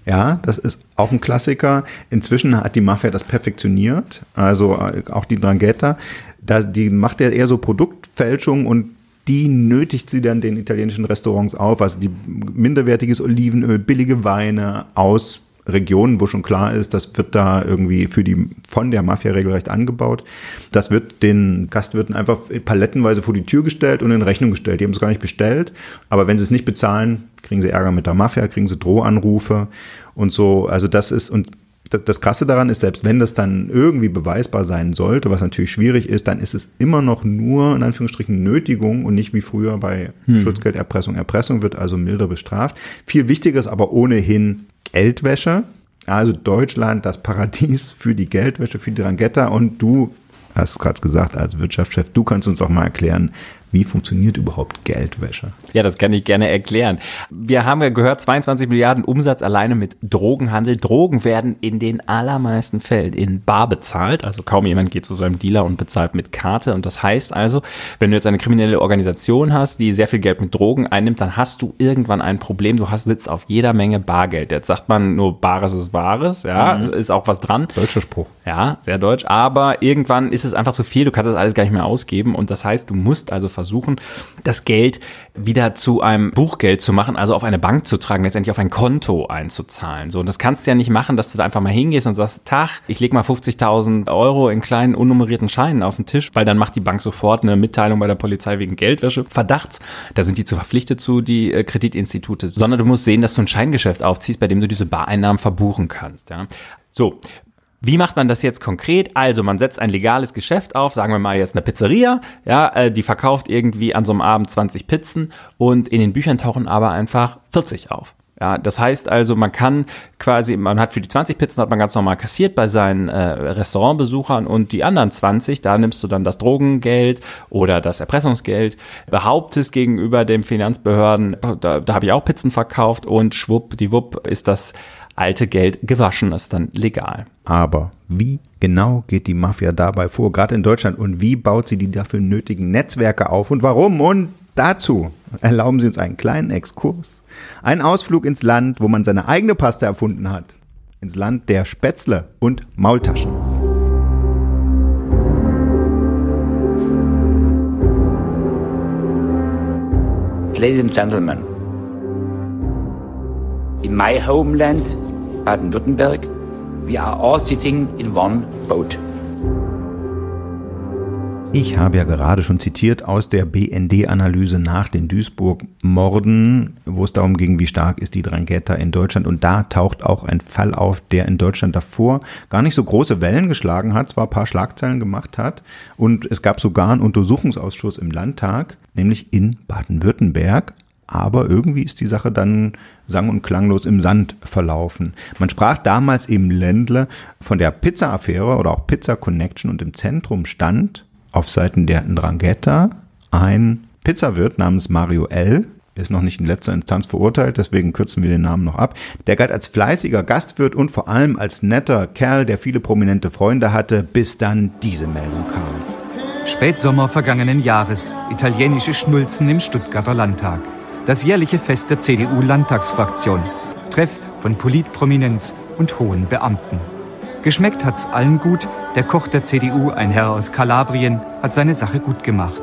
S14: Ja, das ist auch ein Klassiker. Inzwischen hat die Mafia das perfektioniert, also äh, auch die Drangheta. Da, die macht ja eher so Produktfälschung und die nötigt sie dann den italienischen Restaurants auf, also die minderwertiges Olivenöl, billige Weine aus Regionen, wo schon klar ist, das wird da irgendwie für die von der Mafia regelrecht angebaut. Das wird den Gastwirten einfach palettenweise vor die Tür gestellt und in Rechnung gestellt. Die haben es gar nicht bestellt, aber wenn sie es nicht bezahlen, kriegen sie Ärger mit der Mafia, kriegen sie Drohanrufe und so. Also das ist und das Krasse daran ist, selbst wenn das dann irgendwie beweisbar sein sollte, was natürlich schwierig ist, dann ist es immer noch nur in Anführungsstrichen Nötigung und nicht wie früher bei hm. Schutzgelderpressung. Erpressung wird also milder bestraft. Viel wichtiger ist aber ohnehin Geldwäsche. Also Deutschland, das Paradies für die Geldwäsche, für die Drangheta. Und du hast gerade gesagt, als Wirtschaftschef, du kannst uns auch mal erklären, wie funktioniert überhaupt Geldwäsche?
S15: Ja, das kann ich gerne erklären. Wir haben ja gehört, 22 Milliarden Umsatz alleine mit Drogenhandel. Drogen werden in den allermeisten Fällen in Bar bezahlt. Also kaum jemand geht zu so einem Dealer und bezahlt mit Karte. Und das heißt also, wenn du jetzt eine kriminelle Organisation hast, die sehr viel Geld mit Drogen einnimmt, dann hast du irgendwann ein Problem. Du hast, sitzt auf jeder Menge Bargeld. Jetzt sagt man nur Bares ist Wahres. Ja, mhm. ist auch was dran.
S14: Deutscher Spruch.
S15: Ja, sehr deutsch. Aber irgendwann ist es einfach zu viel. Du kannst das alles gar nicht mehr ausgeben. Und das heißt, du musst also versuchen, das Geld wieder zu einem Buchgeld zu machen, also auf eine Bank zu tragen, letztendlich auf ein Konto einzuzahlen. So, und das kannst du ja nicht machen, dass du da einfach mal hingehst und sagst, Tag, ich leg mal 50.000 Euro in kleinen unnummerierten Scheinen auf den Tisch, weil dann macht die Bank sofort eine Mitteilung bei der Polizei wegen Geldwäsche, Verdachts. Da sind die zu verpflichtet zu, die äh, Kreditinstitute, sondern du musst sehen, dass du ein Scheingeschäft aufziehst, bei dem du diese Bareinnahmen verbuchen kannst. Ja. So, wie macht man das jetzt konkret? Also man setzt ein legales Geschäft auf, sagen wir mal jetzt eine Pizzeria, ja, äh, die verkauft irgendwie an so einem Abend 20 Pizzen und in den Büchern tauchen aber einfach 40 auf. Ja, das heißt also, man kann quasi, man hat für die 20 Pizzen hat man ganz normal kassiert bei seinen äh, Restaurantbesuchern und die anderen 20, da nimmst du dann das Drogengeld oder das Erpressungsgeld, behauptest gegenüber den Finanzbehörden, da, da habe ich auch Pizzen verkauft und schwuppdiwupp ist das alte Geld gewaschen, ist dann legal.
S14: Aber wie genau geht die Mafia dabei vor, gerade in Deutschland, und wie baut sie die dafür nötigen Netzwerke auf und warum? Und dazu erlauben Sie uns einen kleinen Exkurs. Einen Ausflug ins Land, wo man seine eigene Pasta erfunden hat. Ins Land der Spätzle und Maultaschen.
S17: Ladies and Gentlemen, in my homeland, Baden-Württemberg, we are all sitting in one boat.
S14: Ich habe ja gerade schon zitiert aus der BND-Analyse nach den Duisburg-Morden, wo es darum ging, wie stark ist die Drangheta in Deutschland. Und da taucht auch ein Fall auf, der in Deutschland davor gar nicht so große Wellen geschlagen hat, zwar ein paar Schlagzeilen gemacht hat. Und es gab sogar einen Untersuchungsausschuss im Landtag, nämlich in Baden-Württemberg aber irgendwie ist die Sache dann sang- und klanglos im Sand verlaufen. Man sprach damals im Ländle von der Pizza-Affäre oder auch Pizza Connection und im Zentrum stand auf Seiten der Ndrangheta ein Pizzawirt namens Mario L., ist noch nicht in letzter Instanz verurteilt, deswegen kürzen wir den Namen noch ab. Der galt als fleißiger Gastwirt und vor allem als netter Kerl, der viele prominente Freunde hatte, bis dann diese Meldung kam.
S19: Spätsommer vergangenen Jahres, italienische Schnulzen im Stuttgarter Landtag das jährliche Fest der CDU-Landtagsfraktion. Treff von Politprominenz und hohen Beamten. Geschmeckt hat's allen gut, der Koch der CDU, ein Herr aus Kalabrien, hat seine Sache gut gemacht.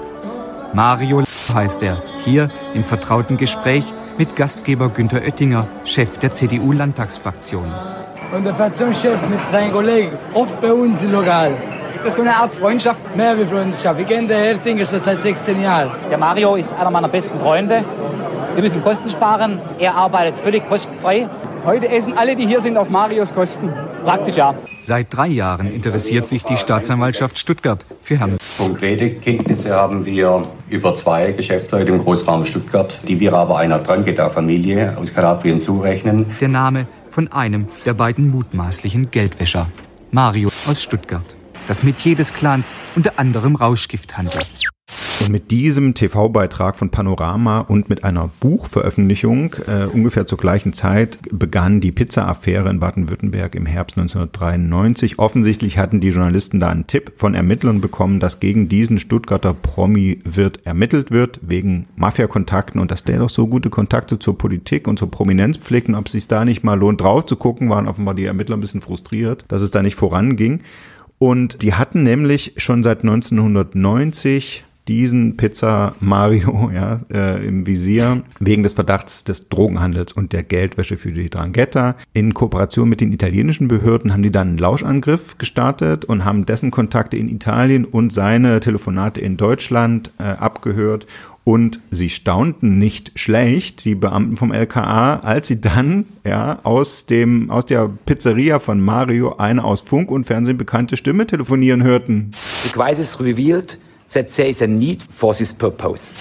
S19: Mario heißt er, hier im vertrauten Gespräch mit Gastgeber Günther Oettinger, Chef der CDU-Landtagsfraktion.
S20: Und der Fraktionschef mit seinen Kollegen, oft bei uns im Lokal.
S21: Ist das so eine Art Freundschaft?
S20: Mehr wie Freundschaft. Wir kennen den Hertinger schon seit 16 Jahren.
S21: Der Mario ist einer meiner besten Freunde. Wir müssen Kosten sparen. Er arbeitet völlig kostenfrei.
S22: Heute essen alle, die hier sind, auf Marios Kosten.
S21: Praktisch ja.
S19: Seit drei Jahren interessiert sich die Staatsanwaltschaft Stuttgart für Herrn.
S5: Konkrete Kenntnisse haben wir über zwei Geschäftsleute im Großraum Stuttgart, die wir aber einer Drangheta-Familie aus Kalabrien zurechnen.
S19: Der Name von einem der beiden mutmaßlichen Geldwäscher. Mario aus Stuttgart. Das Metier des Clans unter anderem Rauschgifthandel.
S14: Und mit diesem TV-Beitrag von Panorama und mit einer Buchveröffentlichung äh, ungefähr zur gleichen Zeit begann die Pizza-Affäre in Baden-Württemberg im Herbst 1993. Offensichtlich hatten die Journalisten da einen Tipp von Ermittlern bekommen, dass gegen diesen Stuttgarter Promi wird ermittelt wird, wegen Mafia-Kontakten und dass der doch so gute Kontakte zur Politik und zur Prominenz pflegt und ob es sich da nicht mal lohnt, drauf zu gucken, waren offenbar die Ermittler ein bisschen frustriert, dass es da nicht voranging. Und die hatten nämlich schon seit 1990 diesen Pizza Mario ja, äh, im Visier wegen des Verdachts des Drogenhandels und der Geldwäsche für die Drangheta. In Kooperation mit den italienischen Behörden haben die dann einen Lauschangriff gestartet und haben dessen Kontakte in Italien und seine Telefonate in Deutschland äh, abgehört und sie staunten nicht schlecht, die Beamten vom LKA, als sie dann ja, aus, dem, aus der Pizzeria von Mario eine aus Funk und Fernsehen bekannte Stimme telefonieren hörten.
S17: The crisis revealed that there is a need for this purpose.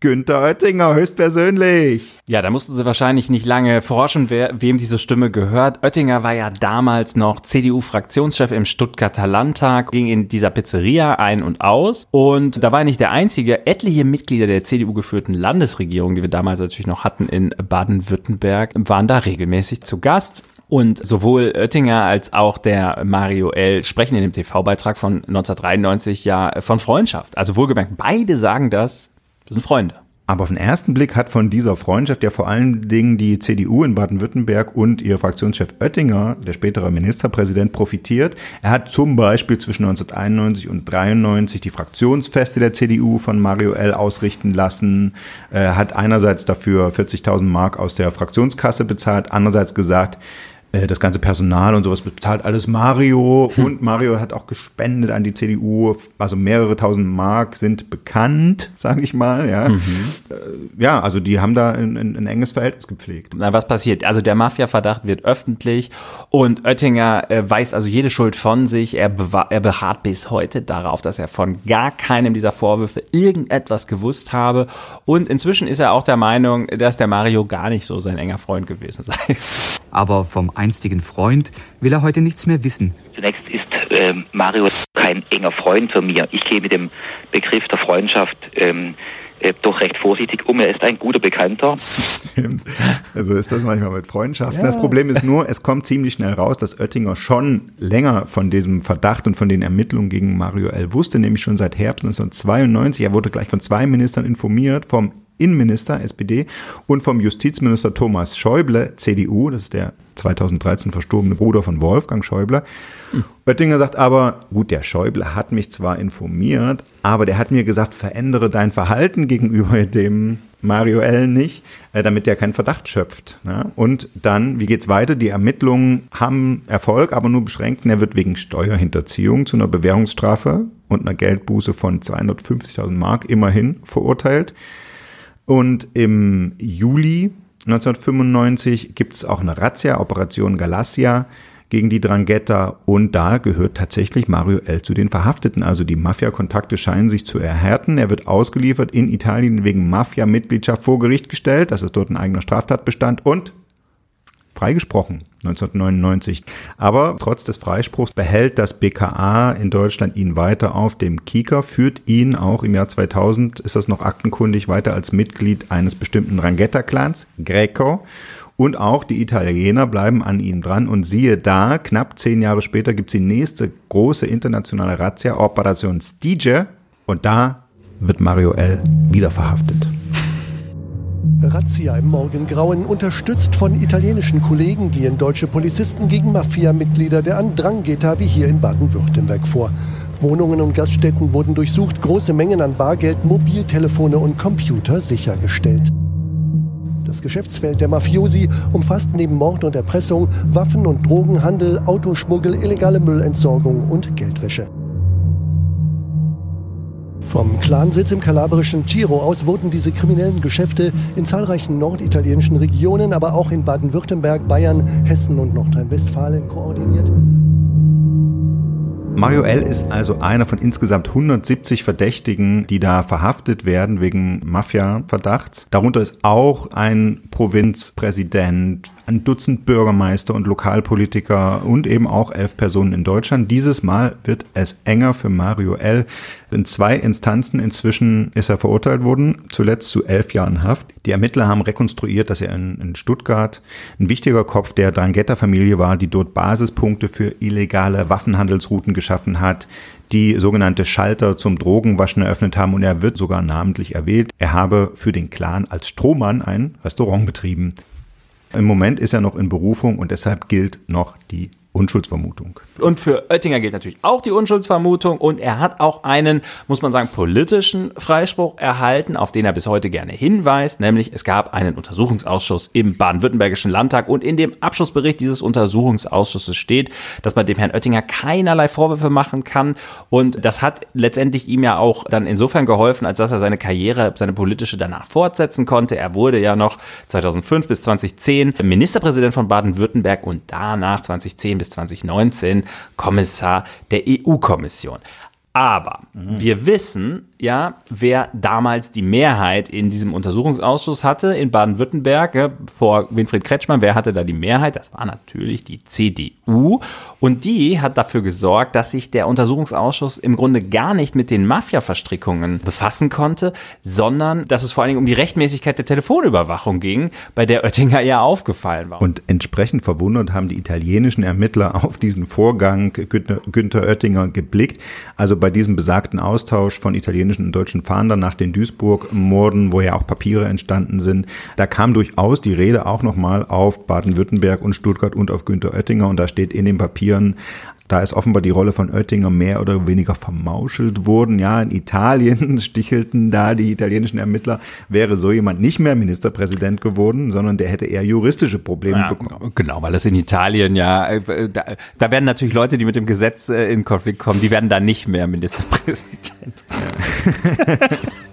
S14: Günther Oettinger höchstpersönlich.
S15: Ja, da mussten sie wahrscheinlich nicht lange forschen, wer, wem diese Stimme gehört. Oettinger war ja damals noch CDU-Fraktionschef im Stuttgarter Landtag, ging in dieser Pizzeria ein und aus. Und da war er nicht der einzige. Etliche Mitglieder der CDU geführten Landesregierung, die wir damals natürlich noch hatten in Baden-Württemberg, waren da regelmäßig zu Gast. Und sowohl Oettinger als auch der Mario L. sprechen in dem TV-Beitrag von 1993 ja von Freundschaft. Also wohlgemerkt, beide sagen das, das sind Freunde.
S14: Aber auf den ersten Blick hat von dieser Freundschaft ja vor allen Dingen die CDU in Baden-Württemberg und ihr Fraktionschef Oettinger, der spätere Ministerpräsident, profitiert. Er hat zum Beispiel zwischen 1991 und 93 die Fraktionsfeste der CDU von Mario L. ausrichten lassen, Er hat einerseits dafür 40.000 Mark aus der Fraktionskasse bezahlt, andererseits gesagt, das ganze Personal und sowas bezahlt alles Mario hm. und Mario hat auch gespendet an die CDU, also mehrere tausend Mark sind bekannt, sage ich mal, ja. Mhm. Äh, ja, also die haben da ein, ein, ein, enges Verhältnis gepflegt.
S15: Na, was passiert? Also der Mafia-Verdacht wird öffentlich und Oettinger äh, weiß also jede Schuld von sich. Er, er beharrt bis heute darauf, dass er von gar keinem dieser Vorwürfe irgendetwas gewusst habe und inzwischen ist er auch der Meinung, dass der Mario gar nicht so sein enger Freund gewesen sei.
S19: Aber vom einstigen Freund will er heute nichts mehr wissen.
S23: Zunächst ist äh, Mario kein enger Freund von mir. Ich gehe mit dem Begriff der Freundschaft ähm, äh, doch recht vorsichtig um. Er ist ein guter Bekannter.
S14: Also ist das manchmal mit Freundschaften. Ja. Das Problem ist nur, es kommt ziemlich schnell raus, dass Oettinger schon länger von diesem Verdacht und von den Ermittlungen gegen Mario L. wusste, nämlich schon seit Herbst 1992. Er wurde gleich von zwei Ministern informiert, vom Innenminister, SPD, und vom Justizminister Thomas Schäuble, CDU, das ist der 2013 verstorbene Bruder von Wolfgang Schäuble. Hm. Oettinger sagt aber, gut, der Schäuble hat mich zwar informiert, aber der hat mir gesagt, verändere dein Verhalten gegenüber dem Mario L. nicht, äh, damit er keinen Verdacht schöpft. Ne? Und dann, wie geht's weiter? Die Ermittlungen haben Erfolg, aber nur beschränkt. Er wird wegen Steuerhinterziehung zu einer Bewährungsstrafe und einer Geldbuße von 250.000 Mark immerhin verurteilt. Und im Juli 1995 gibt es auch eine Razzia, Operation Galassia, gegen die Drangheta und da gehört tatsächlich Mario L. zu den Verhafteten. Also die Mafia-Kontakte scheinen sich zu erhärten. Er wird ausgeliefert in Italien wegen Mafia-Mitgliedschaft vor Gericht gestellt. Das ist dort ein eigener Straftatbestand und freigesprochen 1999. Aber trotz des Freispruchs behält das BKA in Deutschland ihn weiter auf dem Kieker, führt ihn auch im Jahr 2000, ist das noch aktenkundig, weiter als Mitglied eines bestimmten Rangheta-Clans, Greco. Und auch die Italiener bleiben an ihm dran. Und siehe da, knapp zehn Jahre später gibt es die nächste große internationale Razzia, Operation Stige. Und da wird Mario L. wieder verhaftet.
S24: Razzia im Morgengrauen. Unterstützt von italienischen Kollegen gehen deutsche Polizisten gegen Mafia-Mitglieder der Andrangheta wie hier in Baden-Württemberg vor. Wohnungen und Gaststätten wurden durchsucht, große Mengen an Bargeld, Mobiltelefone und Computer sichergestellt. Das Geschäftsfeld der Mafiosi umfasst neben Mord und Erpressung Waffen- und Drogenhandel, Autoschmuggel, illegale Müllentsorgung und Geldwäsche. Vom Clansitz im kalabrischen Ciro aus wurden diese kriminellen Geschäfte in zahlreichen norditalienischen Regionen, aber auch in Baden-Württemberg, Bayern, Hessen und Nordrhein-Westfalen koordiniert.
S14: Mario L. ist also einer von insgesamt 170 Verdächtigen, die da verhaftet werden wegen Mafia-Verdachts. Darunter ist auch ein Provinzpräsident, ein Dutzend Bürgermeister und Lokalpolitiker und eben auch elf Personen in Deutschland. Dieses Mal wird es enger für Mario L. In zwei Instanzen inzwischen ist er verurteilt worden, zuletzt zu elf Jahren Haft. Die Ermittler haben rekonstruiert, dass er in, in Stuttgart ein wichtiger Kopf der Drangheta-Familie war, die dort Basispunkte für illegale Waffenhandelsrouten geschaffen hat, die sogenannte Schalter zum Drogenwaschen eröffnet haben und er wird sogar namentlich erwähnt. Er habe für den Clan als Strohmann ein Restaurant betrieben. Im Moment ist er noch in Berufung und deshalb gilt noch die Unschuldsvermutung.
S15: Und für Oettinger gilt natürlich auch die Unschuldsvermutung und er hat auch einen, muss man sagen, politischen Freispruch erhalten, auf den er bis heute gerne hinweist, nämlich es gab einen Untersuchungsausschuss im baden-württembergischen Landtag und in dem Abschlussbericht dieses Untersuchungsausschusses steht, dass man dem Herrn Oettinger keinerlei Vorwürfe machen kann und das hat letztendlich ihm ja auch dann insofern geholfen, als dass er seine Karriere, seine politische danach fortsetzen konnte. Er wurde ja noch 2005 bis 2010 Ministerpräsident von Baden-Württemberg und danach 2010 bis 2019 Kommissar der EU-Kommission. Aber mhm. wir wissen, ja, wer damals die Mehrheit in diesem Untersuchungsausschuss hatte in Baden-Württemberg ja, vor Winfried Kretschmann. Wer hatte da die Mehrheit? Das war natürlich die CDU. Und die hat dafür gesorgt, dass sich der Untersuchungsausschuss im Grunde gar nicht mit den Mafia-Verstrickungen befassen konnte, sondern dass es vor allen Dingen um die Rechtmäßigkeit der Telefonüberwachung ging, bei der Oettinger ja aufgefallen war.
S14: Und entsprechend verwundert haben die italienischen Ermittler auf diesen Vorgang Günther, Günther Oettinger geblickt. Also bei diesem besagten Austausch von italienischen italienischen und deutschen Fahndern nach den Duisburg-Morden, wo ja auch Papiere entstanden sind. Da kam durchaus die Rede auch nochmal auf Baden-Württemberg und Stuttgart und auf Günter Oettinger. Und da steht in den Papieren, da ist offenbar die Rolle von Oettinger mehr oder weniger vermauschelt worden. Ja, in Italien stichelten da die italienischen Ermittler, wäre so jemand nicht mehr Ministerpräsident geworden, sondern der hätte eher juristische Probleme ja, bekommen.
S15: Genau, weil das in Italien ja, äh, da, da, werden natürlich Leute, die mit dem Gesetz äh, in Konflikt kommen, die werden da nicht mehr Ministerpräsident. Ja.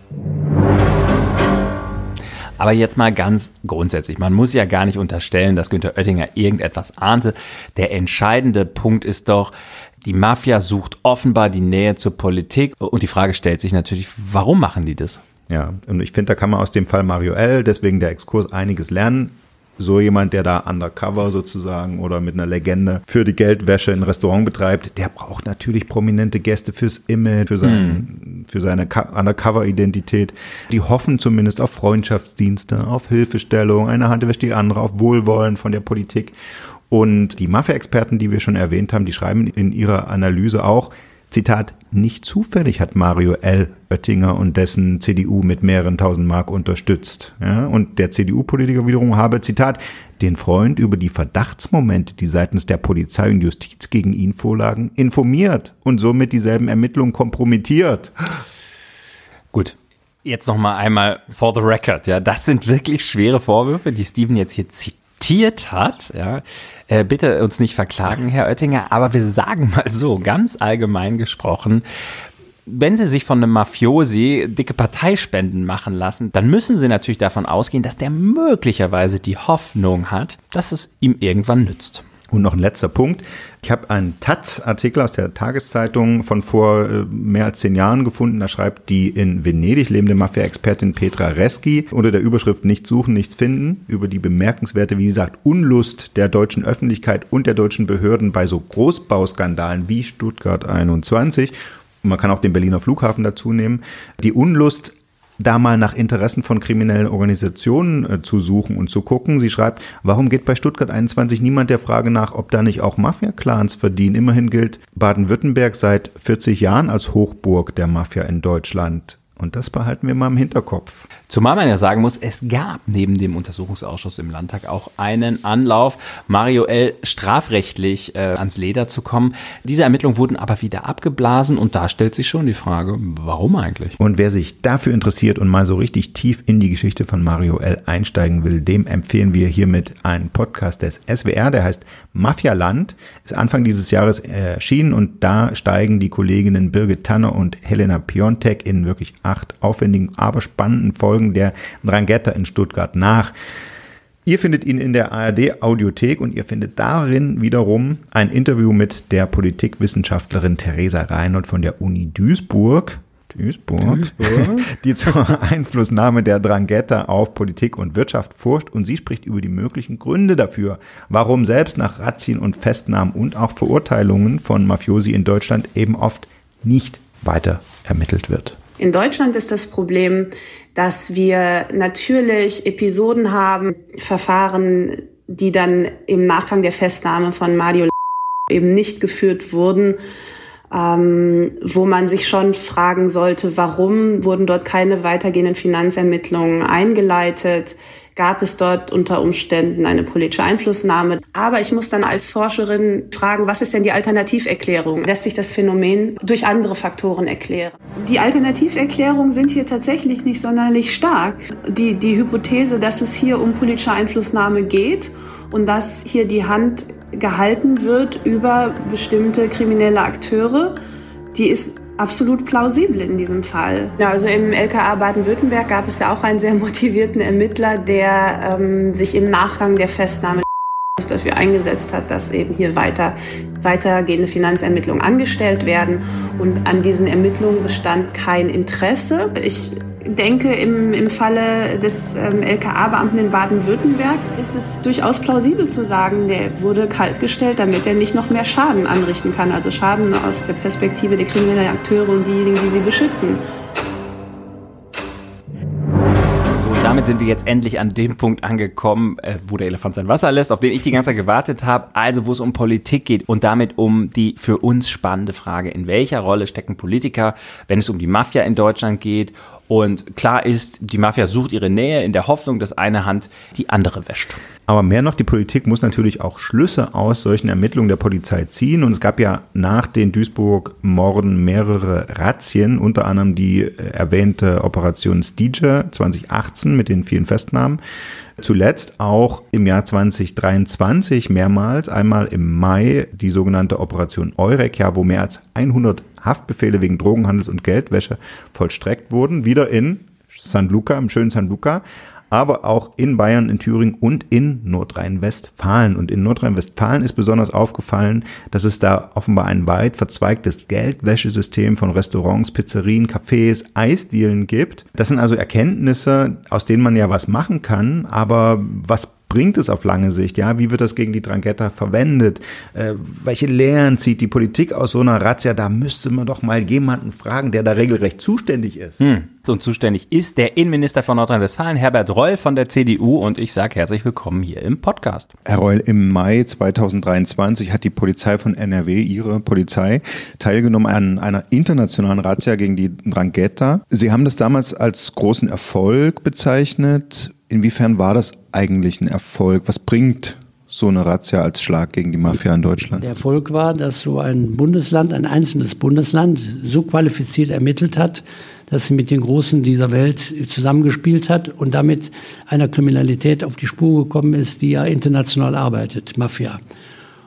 S15: Aber jetzt mal ganz grundsätzlich. Man muss ja gar nicht unterstellen, dass Günter Oettinger irgendetwas ahnte. Der entscheidende Punkt ist doch, die Mafia sucht offenbar die Nähe zur Politik. Und die Frage stellt sich natürlich, warum machen die das?
S14: Ja, und ich finde, da kann man aus dem Fall Mario L., deswegen der Exkurs, einiges lernen so jemand, der da undercover sozusagen oder mit einer Legende für die Geldwäsche ein Restaurant betreibt, der braucht natürlich prominente Gäste fürs Image, für, sein, mhm. für seine Undercover-Identität. Die hoffen zumindest auf Freundschaftsdienste, auf Hilfestellung, eine Hand wäscht die andere, auf Wohlwollen von der Politik. Und die Mafia-Experten, die wir schon erwähnt haben, die schreiben in ihrer Analyse auch, Zitat, nicht zufällig hat Mario L. Oettinger und dessen CDU mit mehreren tausend Mark unterstützt. Ja, und der CDU-Politiker wiederum habe, Zitat, den Freund über die Verdachtsmomente, die seitens der Polizei und Justiz gegen ihn vorlagen, informiert und somit dieselben Ermittlungen kompromittiert.
S15: Gut, jetzt noch mal einmal for the record, ja, das sind wirklich schwere Vorwürfe, die Steven jetzt hier zitiert hat, ja. Äh, bitte uns nicht verklagen, Herr Oettinger, aber wir sagen mal so, ganz allgemein gesprochen, wenn Sie sich von einem Mafiosi dicke Parteispenden machen lassen, dann müssen Sie natürlich davon ausgehen, dass der möglicherweise die Hoffnung hat, dass es ihm irgendwann nützt.
S14: Und noch ein letzter Punkt. Ich habe einen Taz-Artikel aus der Tageszeitung von vor äh, mehr als zehn Jahren gefunden. Da schreibt die in Venedig lebende Mafia-Expertin Petra Reski unter der Überschrift Nichts suchen, nichts finden über die bemerkenswerte, wie sie sagt, Unlust der deutschen Öffentlichkeit und der deutschen Behörden bei so Großbauskandalen wie Stuttgart 21 man kann auch den Berliner Flughafen dazu nehmen, die Unlust da mal nach Interessen von kriminellen Organisationen äh, zu suchen und zu gucken. Sie schreibt, warum geht bei Stuttgart 21 niemand der Frage nach, ob da nicht auch Mafia-Clans verdienen? Immerhin gilt Baden-Württemberg seit 40 Jahren als Hochburg der Mafia in Deutschland. Und das behalten wir mal im Hinterkopf.
S15: Zumal man ja sagen muss, es gab neben dem Untersuchungsausschuss im Landtag auch einen Anlauf, Mario L. strafrechtlich äh, ans Leder zu kommen. Diese Ermittlungen wurden aber wieder abgeblasen und da stellt sich schon die Frage, warum eigentlich?
S14: Und wer sich dafür interessiert und mal so richtig tief in die Geschichte von Mario L. einsteigen will, dem empfehlen wir hiermit einen Podcast des SWR, der heißt Mafialand, ist Anfang dieses Jahres erschienen und da steigen die Kolleginnen Birgit Tanner und Helena Piontek in wirklich acht aufwendigen, aber spannenden Folgen der Drangheta in Stuttgart nach. Ihr findet ihn in der ARD Audiothek und ihr findet darin wiederum ein Interview mit der Politikwissenschaftlerin Theresa Reinhold von der Uni Duisburg. Duisburg, Duisburg, die zur Einflussnahme der Drangheta auf Politik und Wirtschaft forscht und sie spricht über die möglichen Gründe dafür, warum selbst nach Razzien und Festnahmen und auch Verurteilungen von Mafiosi in Deutschland eben oft nicht weiter ermittelt wird.
S12: In Deutschland ist das Problem, dass wir natürlich Episoden haben, Verfahren, die dann im Nachgang der Festnahme von Mario eben nicht geführt wurden, ähm, wo man sich schon fragen sollte, warum wurden dort keine weitergehenden Finanzermittlungen eingeleitet? Gab es dort unter Umständen eine politische Einflussnahme. Aber ich muss dann als Forscherin fragen, was ist denn die Alternativerklärung? Lässt sich das Phänomen durch andere Faktoren erklären? Die Alternativerklärungen sind hier tatsächlich nicht sonderlich stark. Die, die Hypothese, dass es hier um politische Einflussnahme geht und dass hier die Hand gehalten wird über bestimmte kriminelle Akteure, die ist absolut plausibel in diesem Fall. Also im LKA Baden-Württemberg gab es ja auch einen sehr motivierten Ermittler, der ähm, sich im Nachgang der Festnahme dafür eingesetzt hat, dass eben hier weiter, weitergehende Finanzermittlungen angestellt werden. Und an diesen Ermittlungen bestand kein Interesse. Ich denke, im, im Falle des ähm, LKA-Beamten in Baden-Württemberg ist es durchaus plausibel zu sagen, der wurde kaltgestellt, damit er nicht noch mehr Schaden anrichten kann. Also Schaden aus der Perspektive der kriminellen Akteure und diejenigen, die sie beschützen.
S15: damit sind wir jetzt endlich an dem Punkt angekommen, äh, wo der Elefant sein Wasser lässt, auf den ich die ganze Zeit gewartet habe. Also wo es um Politik geht und damit um die für uns spannende Frage, in welcher Rolle stecken Politiker, wenn es um die Mafia in Deutschland geht und klar ist, die Mafia sucht ihre Nähe in der Hoffnung, dass eine Hand die andere wäscht.
S14: Aber mehr noch, die Politik muss natürlich auch Schlüsse aus solchen Ermittlungen der Polizei ziehen. Und es gab ja nach den Duisburg-Morden mehrere Razzien, unter anderem die äh, erwähnte Operation Stiege 2018 mit den vielen Festnahmen. Zuletzt auch im Jahr 2023 mehrmals, einmal im Mai die sogenannte Operation Eurek, ja, wo mehr als 100 Haftbefehle wegen Drogenhandels und Geldwäsche vollstreckt wurden, wieder in San Luca, im schönen San Luca, aber auch in Bayern, in Thüringen und in Nordrhein-Westfalen. Und in Nordrhein-Westfalen ist besonders aufgefallen, dass es da offenbar ein weit verzweigtes Geldwäschesystem von Restaurants, Pizzerien, Cafés, Eisdielen gibt. Das sind also Erkenntnisse, aus denen man ja was machen kann, aber was bringt es auf lange Sicht? Ja, wie wird das gegen die Drangheta verwendet? Äh, welche Lehren zieht die Politik aus so einer Razzia? Da müsste man doch mal jemanden fragen, der da regelrecht zuständig ist.
S15: Hm. Und zuständig ist der Innenminister von Nordrhein-Westfalen, Herbert Reul von der CDU. Und ich sage herzlich willkommen hier im Podcast.
S14: Herr Reul, im Mai 2023 hat die Polizei von NRW, Ihre Polizei, teilgenommen an einer internationalen Razzia gegen die Drangheta. Sie haben das damals als großen Erfolg bezeichnet. Inwiefern war das eigentlich ein Erfolg? Was bringt so eine Razzia als Schlag gegen die Mafia in Deutschland?
S13: Der Erfolg war, dass so ein Bundesland, ein einzelnes Bundesland so qualifiziert ermittelt hat, dass sie mit den Großen dieser Welt zusammengespielt hat und damit einer Kriminalität auf die Spur gekommen ist, die ja international arbeitet, Mafia.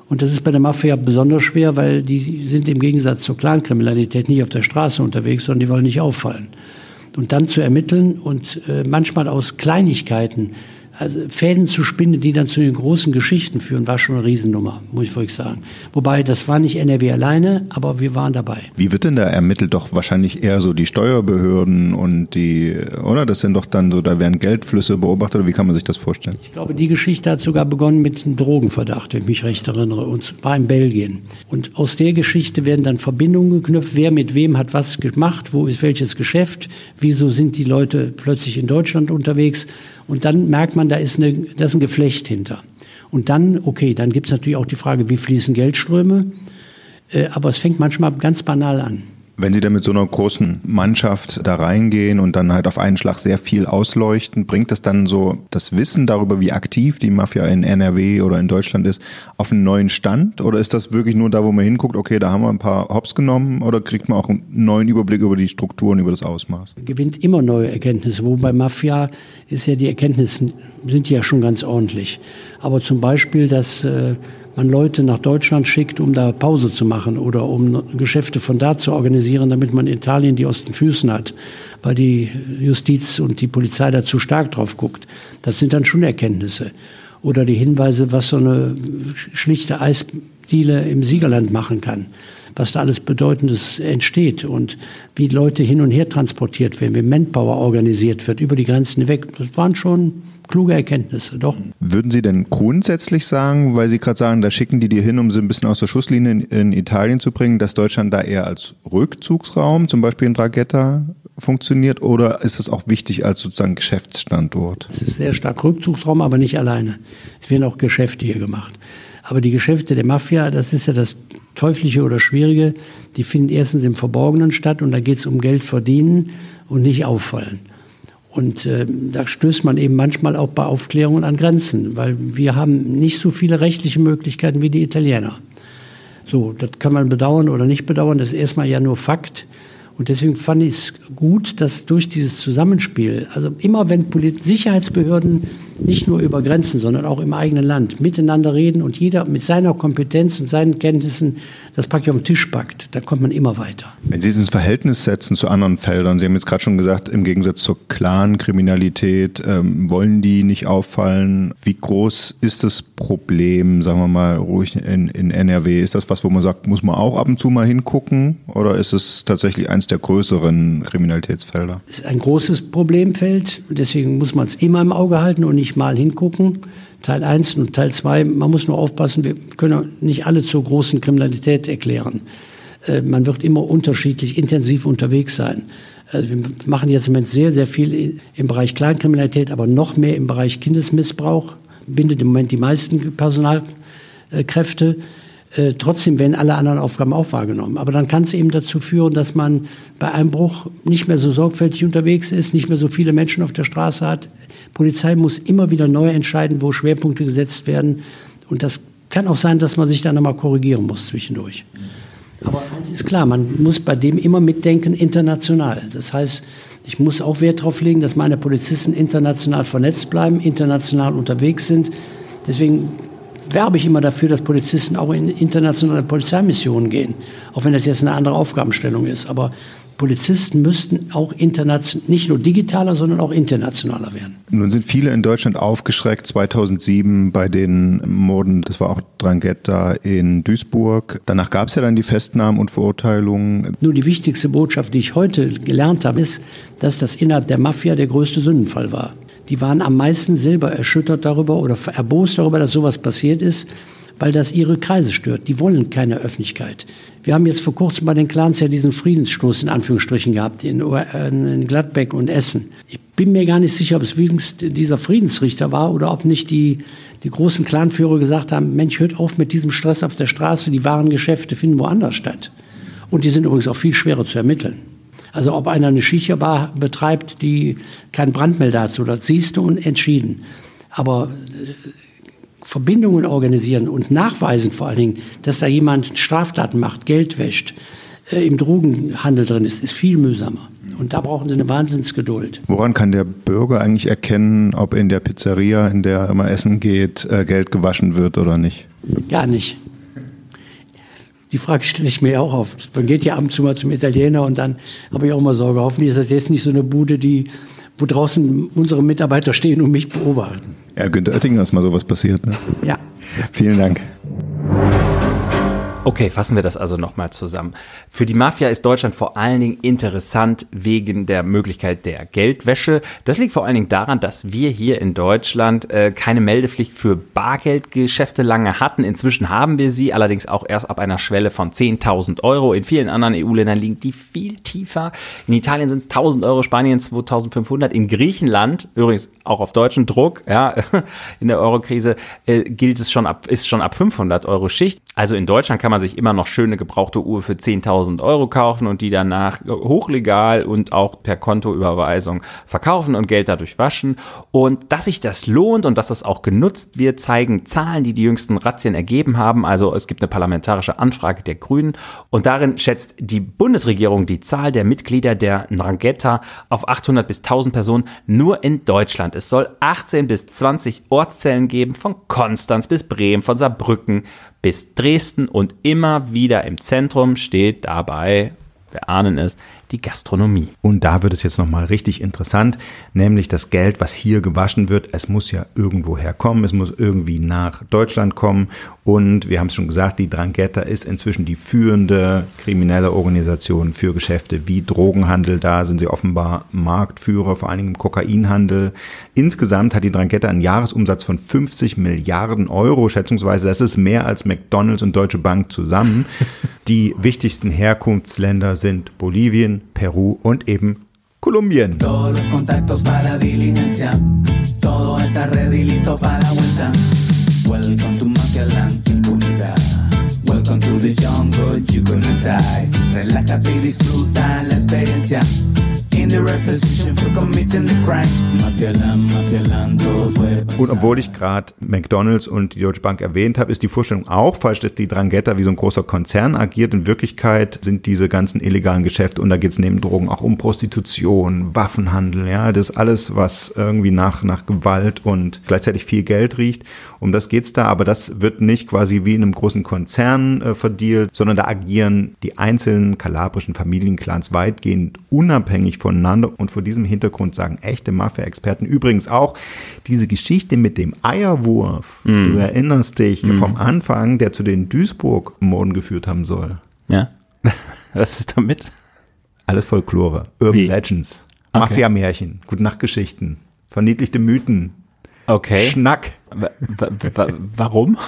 S13: Und das ist bei der Mafia besonders schwer, weil die sind im Gegensatz zur Clankriminalität nicht auf der Straße unterwegs, sondern die wollen nicht auffallen und dann zu ermitteln und äh, manchmal aus Kleinigkeiten also Fäden zu spinnen, die dann zu den großen Geschichten führen, war schon eine Riesennummer, muss ich wirklich sagen. Wobei, das war nicht NRW alleine, aber wir waren dabei.
S14: Wie wird denn da ermittelt? Doch wahrscheinlich eher so die Steuerbehörden und die, oder? Das sind doch dann so, da werden Geldflüsse beobachtet, wie kann man sich das vorstellen?
S13: Ich glaube, die Geschichte hat sogar begonnen mit einem Drogenverdacht, wenn ich mich recht erinnere, und war in Belgien. Und aus der Geschichte werden dann Verbindungen geknüpft, wer mit wem hat was gemacht, wo ist welches Geschäft, wieso sind die Leute plötzlich in Deutschland unterwegs und dann merkt man, da ist, eine, da ist ein Geflecht hinter. Und dann, okay, dann gibt es natürlich auch die Frage, wie fließen Geldströme. Äh, aber es fängt manchmal ganz banal an.
S14: Wenn Sie dann mit so einer großen Mannschaft da reingehen und dann halt auf einen Schlag sehr viel ausleuchten, bringt das dann so das Wissen darüber, wie aktiv die Mafia in NRW oder in Deutschland ist, auf einen neuen Stand? Oder ist das wirklich nur da, wo man hinguckt, okay, da haben wir ein paar Hops genommen oder kriegt man auch einen neuen Überblick über die Strukturen, über das Ausmaß?
S13: Gewinnt immer neue Erkenntnisse. Wo bei Mafia ist ja die Erkenntnisse, sind ja schon ganz ordentlich. Aber zum Beispiel, dass äh, man Leute nach Deutschland schickt, um da Pause zu machen oder um Geschäfte von da zu organisieren, damit man Italien die aus den Füßen hat, weil die Justiz und die Polizei da zu stark drauf guckt. Das sind dann schon Erkenntnisse. Oder die Hinweise, was so eine schlichte Eisdiele im Siegerland machen kann was da alles Bedeutendes entsteht und wie Leute hin und her transportiert werden, wie Manpower organisiert wird über die Grenzen hinweg. Das waren schon kluge Erkenntnisse, doch.
S14: Würden Sie denn grundsätzlich sagen, weil Sie gerade sagen, da schicken die dir hin, um sie ein bisschen aus der Schusslinie in, in, Italien zu bringen, dass Deutschland da eher als Rückzugsraum, zum Beispiel in Draghetta, funktioniert oder ist es auch wichtig als sozusagen Geschäftsstandort?
S13: Es ist sehr stark Rückzugsraum, aber nicht alleine. Es werden auch Geschäfte hier gemacht. Aber die Geschäfte der Mafia, das ist ja das Teuflische oder Schwierige, die finden erstens im Verborgenen statt und da geht es um Geld verdienen und nicht auffallen. Und äh, da stößt man eben manchmal auch bei Aufklärungen an Grenzen, weil wir haben nicht so viele rechtliche Möglichkeiten wie die Italiener. So, das kann man bedauern oder nicht bedauern, das ist erstmal ja nur Fakt. Und deswegen fand ich es gut, dass durch dieses Zusammenspiel, also immer wenn Polit Sicherheitsbehörden nicht nur über Grenzen, sondern auch im eigenen Land miteinander reden und jeder mit seiner Kompetenz und seinen Kenntnissen das praktisch auf den Tisch packt, dann kommt man immer weiter.
S14: Wenn Sie es ins Verhältnis setzen zu anderen Feldern, Sie haben jetzt gerade schon gesagt, im Gegensatz zur Clan-Kriminalität ähm, wollen die nicht auffallen. Wie groß ist das Problem, sagen wir mal, ruhig in, in NRW? Ist das was, wo man sagt, muss man auch ab und zu mal hingucken? Oder ist es tatsächlich eins der größeren Kriminalitätsfelder?
S13: Es ist ein großes Problemfeld deswegen muss man es immer im Auge halten und nicht mal hingucken. Teil 1 und Teil 2, man muss nur aufpassen, wir können nicht alle zur großen Kriminalität erklären. Äh, man wird immer unterschiedlich intensiv unterwegs sein. Also wir machen jetzt im Moment sehr, sehr viel im Bereich Kleinkriminalität, aber noch mehr im Bereich Kindesmissbrauch, bindet im Moment die meisten Personalkräfte. Äh, trotzdem werden alle anderen Aufgaben auch wahrgenommen. Aber dann kann es eben dazu führen, dass man bei Einbruch nicht mehr so sorgfältig unterwegs ist, nicht mehr so viele Menschen auf der Straße hat. Polizei muss immer wieder neu entscheiden, wo Schwerpunkte gesetzt werden. Und das kann auch sein, dass man sich dann nochmal korrigieren muss zwischendurch. Aber eins ist klar, man muss bei dem immer mitdenken international. Das heißt, ich muss auch Wert darauf legen, dass meine Polizisten international vernetzt bleiben, international unterwegs sind. Deswegen werbe ich immer dafür, dass Polizisten auch in internationale Polizeimissionen gehen, auch wenn das jetzt eine andere Aufgabenstellung ist. Aber Polizisten müssten auch international, nicht nur digitaler, sondern auch internationaler werden.
S14: Nun sind viele in Deutschland aufgeschreckt 2007 bei den Morden, das war auch Drangheta in Duisburg. Danach gab es ja dann die Festnahmen und Verurteilungen.
S13: Nur die wichtigste Botschaft, die ich heute gelernt habe, ist, dass das innerhalb der Mafia der größte Sündenfall war die waren am meisten selber erschüttert darüber oder erbost darüber, dass sowas passiert ist, weil das ihre Kreise stört. Die wollen keine Öffentlichkeit. Wir haben jetzt vor kurzem bei den Clans ja diesen Friedensstoß in Anführungsstrichen gehabt in, in Gladbeck und Essen. Ich bin mir gar nicht sicher, ob es wenigstens dieser Friedensrichter war oder ob nicht die, die großen Clanführer gesagt haben, Mensch, hört auf mit diesem Stress auf der Straße, die wahren Geschäfte finden woanders statt. Und die sind übrigens auch viel schwerer zu ermitteln. Also ob einer eine Shisha-Bar betreibt, die keinen Brandmelder hat, so das siehst du und entschieden. Aber äh, Verbindungen organisieren und nachweisen vor allen Dingen, dass da jemand Straftaten macht, Geld wäscht, äh, im Drogenhandel drin ist, ist viel mühsamer. Und da brauchen sie eine Wahnsinnsgeduld.
S14: Woran kann der Bürger eigentlich erkennen, ob in der Pizzeria, in der er immer essen geht, äh, Geld gewaschen wird oder nicht?
S13: Gar nicht. Die Frage stelle ich mir auch oft. Man geht ja ab und zu mal zum Italiener und dann habe ich auch immer Sorge, hoffentlich ist das jetzt nicht so eine Bude, die, wo draußen unsere Mitarbeiter stehen und mich beobachten.
S14: Ja, Günter Oettinger ist mal sowas passiert. Ne?
S13: Ja.
S14: Vielen Dank.
S15: Okay, fassen wir das also nochmal zusammen. Für die Mafia ist Deutschland vor allen Dingen interessant wegen der Möglichkeit der Geldwäsche. Das liegt vor allen Dingen daran, dass wir hier in Deutschland äh, keine Meldepflicht für Bargeldgeschäfte lange hatten. Inzwischen haben wir sie, allerdings auch erst ab einer Schwelle von 10.000 Euro. In vielen anderen EU-Ländern liegen die viel tiefer. In Italien sind es 1.000 Euro, Spanien 2.500. In Griechenland, übrigens auch auf deutschen Druck, ja, in der Eurokrise, äh, gilt es schon ab, ist schon ab 500 Euro Schicht. Also in Deutschland kann man sich immer noch schöne gebrauchte Uhr für 10.000 Euro kaufen und die danach hochlegal und auch per Kontoüberweisung verkaufen und Geld dadurch waschen. Und dass sich das lohnt und dass das auch genutzt wird, zeigen Zahlen, die die jüngsten Razzien ergeben haben. Also es gibt eine parlamentarische Anfrage der Grünen und darin schätzt die Bundesregierung die Zahl der Mitglieder der Ndrangheta auf 800 bis 1000 Personen nur in Deutschland. Es soll 18 bis 20 Ortszellen geben, von Konstanz bis Bremen, von Saarbrücken bis Dresden und immer wieder im Zentrum steht dabei, wir ahnen es, die Gastronomie.
S14: Und da wird es jetzt nochmal richtig interessant, nämlich das Geld, was hier gewaschen wird, es muss ja irgendwo herkommen, es muss irgendwie nach Deutschland kommen. Und wir haben es schon gesagt, die Drangheta ist inzwischen die führende kriminelle Organisation für Geschäfte wie Drogenhandel. Da sind sie offenbar Marktführer, vor allen Dingen im Kokainhandel. Insgesamt hat die Drangheta einen Jahresumsatz von 50 Milliarden Euro, schätzungsweise. Das ist mehr als McDonalds und Deutsche Bank zusammen. Die wichtigsten Herkunftsländer sind Bolivien, Peru und eben Kolumbien. Todos contactos para diligencia, todo está ready listo para vuelta. Welcome to Mafia Land, impunidad. Welcome to the jungle, you're gonna die. Relájate y disfruta la experiencia.
S25: in the right position for committing the crime. Mafialand, Mafialand, todo puede.
S14: Und obwohl ich gerade McDonalds und die Deutsche Bank erwähnt habe, ist die Vorstellung auch falsch, dass die Drangheta wie so ein großer Konzern agiert. In Wirklichkeit sind diese ganzen illegalen Geschäfte und da geht es neben Drogen auch um Prostitution, Waffenhandel, ja, das alles, was irgendwie nach, nach Gewalt und gleichzeitig viel Geld riecht. Um das geht's da, aber das wird nicht quasi wie in einem großen Konzern äh, verdealt, sondern da agieren die einzelnen kalabrischen Familienclans weitgehend unabhängig voneinander und vor diesem Hintergrund sagen echte Mafia-Experten übrigens auch, diese Geschichte mit dem Eierwurf,
S15: Mm.
S14: du erinnerst dich
S15: Mm.
S14: vom Anfang, der zu den Duisburg-Morden geführt haben soll.
S15: Ja. Was ist damit?
S14: Alles Folklore, Urban Legends,
S15: Okay.
S14: Mafia-Märchen, Gute-Nacht-Geschichten, verniedlichte Mythen.
S15: Okay.
S14: Schnack.
S15: Warum?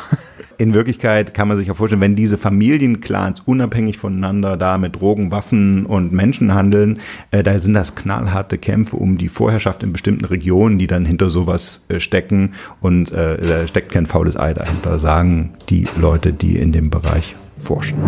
S14: In Wirklichkeit kann man sich ja vorstellen, wenn diese Familienclans unabhängig voneinander da mit Drogen, Waffen und Menschen handeln, äh, da sind das knallharte Kämpfe um die Vorherrschaft in bestimmten Regionen, die dann hinter sowas äh, stecken. Und äh, da steckt kein faules Ei dahinter, sagen die Leute, die in dem Bereich forschen.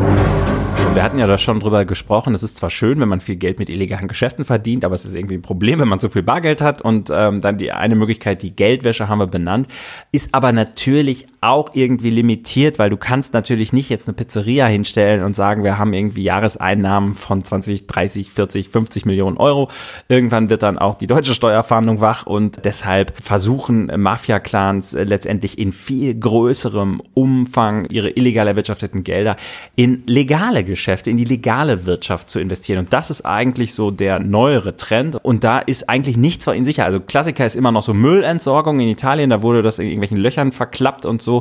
S15: Wir hatten ja da schon drüber gesprochen. Es ist zwar schön, wenn man viel Geld mit illegalen Geschäften verdient, aber es ist irgendwie ein Problem, wenn man so viel Bargeld hat. Und ähm, dann die eine Möglichkeit, die Geldwäsche haben wir benannt, ist aber natürlich auch irgendwie limitiert, weil du kannst natürlich nicht jetzt eine Pizzeria hinstellen und sagen, wir haben irgendwie Jahreseinnahmen von 20, 30, 40, 50 Millionen Euro. Irgendwann wird dann auch die deutsche Steuerfahndung wach und deshalb versuchen Mafia-Clans letztendlich in viel größerem Umfang ihre illegal erwirtschafteten Gelder in legale Geschäfte, in die legale Wirtschaft zu investieren. Und das ist eigentlich so der neuere Trend. Und da ist eigentlich nichts vor ihnen sicher. Also Klassiker ist immer noch so Müllentsorgung in Italien. Da wurde das in irgendwelchen Löchern verklappt und so.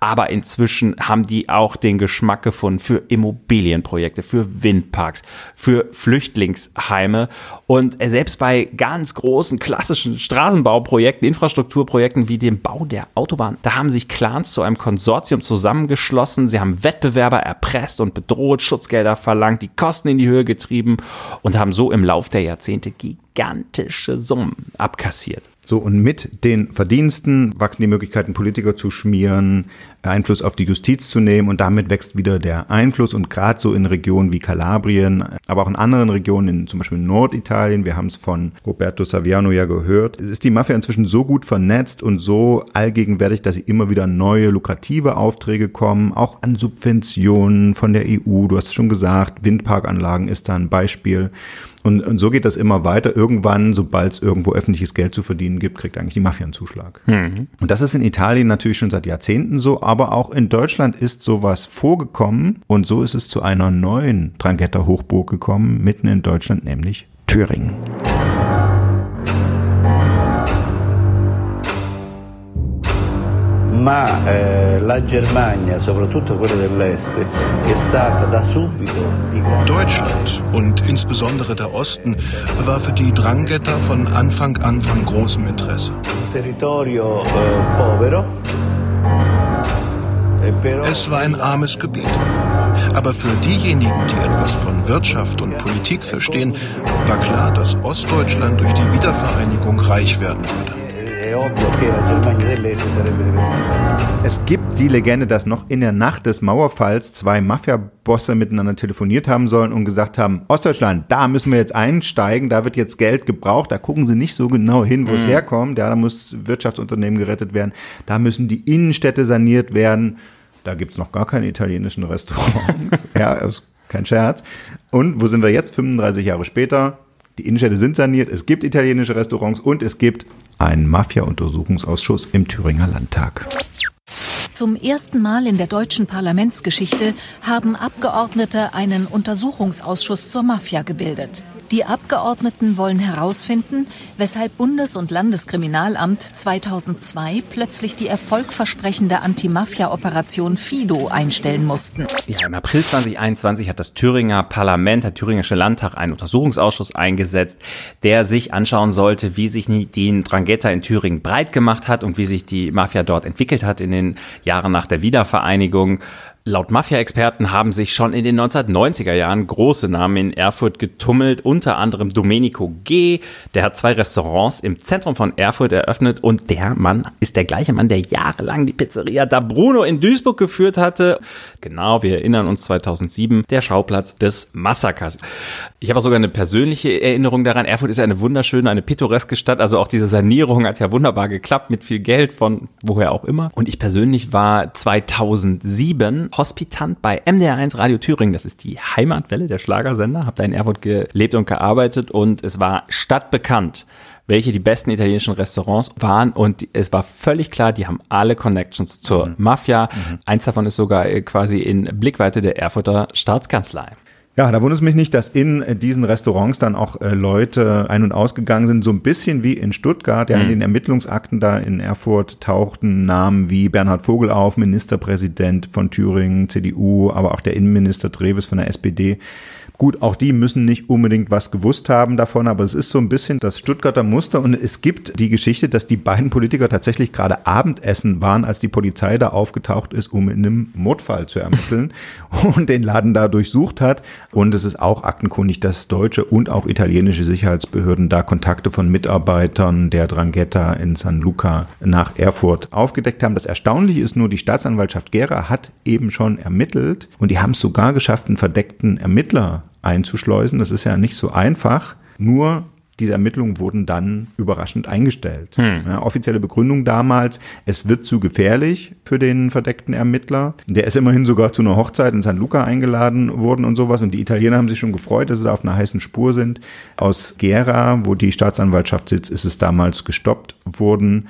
S15: Aber inzwischen haben die auch den Geschmack gefunden für Immobilienprojekte, für Windparks, für Flüchtlingsheime. Und selbst bei ganz großen klassischen Straßenbauprojekten, Infrastrukturprojekten wie dem Bau der Autobahn, da haben sich Clans zu einem Konsortium zusammengeschlossen. Sie haben Wettbewerber erpresst und bedroht, Schutzgelder verlangt, die Kosten in die Höhe getrieben und haben so im Lauf der Jahrzehnte gigantische Summen abkassiert.
S14: So, und mit den Verdiensten wachsen die Möglichkeiten, Politiker zu schmieren, Einfluss auf die Justiz zu nehmen und damit wächst wieder der Einfluss und gerade so in Regionen wie Kalabrien, aber auch in anderen Regionen, in zum Beispiel Norditalien, wir haben es von Roberto Saviano ja gehört, ist die Mafia inzwischen so gut vernetzt und so allgegenwärtig, dass sie immer wieder neue lukrative Aufträge kommen, auch an Subventionen von der EU, du hast es schon gesagt, Windparkanlagen ist da ein Beispiel. Und, und so geht das immer weiter. Irgendwann, sobald es irgendwo öffentliches Geld zu verdienen gibt, kriegt eigentlich die Mafia einen Zuschlag.
S15: Mhm.
S14: Und das ist in Italien natürlich schon seit Jahrzehnten so, aber auch in Deutschland ist sowas vorgekommen und so ist es zu einer neuen Drangheta-Hochburg gekommen, mitten in Deutschland, nämlich Thüringen.
S26: ma eh, la Germania, soprattutto quella dell'Est, è stata da subito
S27: Deutschland und insbesondere der Osten war für die Drangheta von Anfang an von großem Interesse.
S26: territorio eh, povero.
S27: Es war ein armes Gebiet. Aber für diejenigen, die etwas von Wirtschaft und Politik verstehen, war klar, dass Ostdeutschland durch die Wiedervereinigung reich werden würde.
S14: Es gibt die Legende, dass noch in der Nacht des Mauerfalls zwei Mafia-Bosse miteinander telefoniert haben sollen und gesagt haben, Ostdeutschland, da müssen wir jetzt einsteigen, da wird jetzt Geld gebraucht, da gucken sie nicht so genau hin, wo es
S15: Mhm.
S14: herkommt, ja, da muss Wirtschaftsunternehmen gerettet werden, da müssen die Innenstädte saniert werden, da gibt's noch gar keine italienischen Restaurants, ja, ist kein Scherz. Und wo sind wir jetzt, 35 Jahre später? Die Innenstädte sind saniert, es gibt italienische Restaurants und es gibt einen Mafia-Untersuchungsausschuss im Thüringer Landtag.
S28: Zum ersten Mal in der deutschen Parlamentsgeschichte haben Abgeordnete einen Untersuchungsausschuss zur Mafia gebildet. Die Abgeordneten wollen herausfinden, weshalb Bundes- und Landeskriminalamt 2002 plötzlich die erfolgversprechende Anti-Mafia-Operation Fido einstellen mussten.
S15: Ja, im April 2021 hat das Thüringer Parlament, der Thüringische Landtag, einen Untersuchungsausschuss eingesetzt, der sich anschauen sollte, wie sich die Drangheta in Thüringen breit gemacht hat und wie sich die Mafia dort entwickelt hat in den Jahren nach der Wiedervereinigung. Laut Mafia-Experten haben sich schon in den 1990er Jahren große Namen in Erfurt getummelt, unter anderem Domenico G. Der hat zwei Restaurants im Zentrum von Erfurt eröffnet und der Mann ist der gleiche Mann, der jahrelang die Pizzeria da Bruno in Duisburg geführt hatte. Genau, wir erinnern uns 2007, der Schauplatz des Massakers. Ich habe auch sogar eine persönliche Erinnerung daran. Erfurt ist eine wunderschöne, eine pittoreske Stadt. Also auch diese Sanierung hat ja wunderbar geklappt mit viel Geld von woher auch immer. Und ich persönlich war 2007 Hospitant bei MDR1 Radio Thüringen. Das ist die Heimatwelle der Schlagersender. Hab da in Erfurt gelebt und gearbeitet und es war stadtbekannt welche die besten italienischen Restaurants waren und es war völlig klar, die haben alle Connections zur mhm. Mafia. Mhm. Eins davon ist sogar äh, quasi in Blickweite der Erfurter Staatskanzlei.
S14: Ja, da wundert es mich nicht, dass in diesen Restaurants dann auch äh, Leute ein- und ausgegangen sind, so ein bisschen wie in Stuttgart. Ja, mhm. in den Ermittlungsakten da in Erfurt tauchten Namen wie Bernhard Vogel auf, Ministerpräsident von Thüringen, CDU, aber auch der Innenminister Treves von der SPD. Gut, auch die müssen nicht unbedingt was gewusst haben davon, aber es ist so ein bisschen das Stuttgarter Muster und es gibt die Geschichte, dass die beiden Politiker tatsächlich gerade Abendessen waren, als die Polizei da aufgetaucht ist, um in einem Mordfall zu ermitteln und den Laden da durchsucht hat. Und es ist auch aktenkundig, dass deutsche und auch italienische Sicherheitsbehörden da Kontakte von Mitarbeitern der Drangheta in San Luca nach Erfurt aufgedeckt haben. Das Erstaunliche ist nur, die Staatsanwaltschaft Gera hat eben schon ermittelt und die haben es sogar geschafft, einen verdeckten Ermittler einzuschleusen. Das ist ja nicht so einfach. Nur diese Ermittlungen wurden dann überraschend eingestellt. Hm. Ja, offizielle Begründung damals, es wird zu gefährlich für den verdeckten Ermittler. Der ist immerhin sogar zu einer Hochzeit in San Luca eingeladen worden und sowas. Und die Italiener haben sich schon gefreut, dass sie auf einer heißen Spur sind. Aus Gera, wo die Staatsanwaltschaft sitzt, ist es damals gestoppt worden.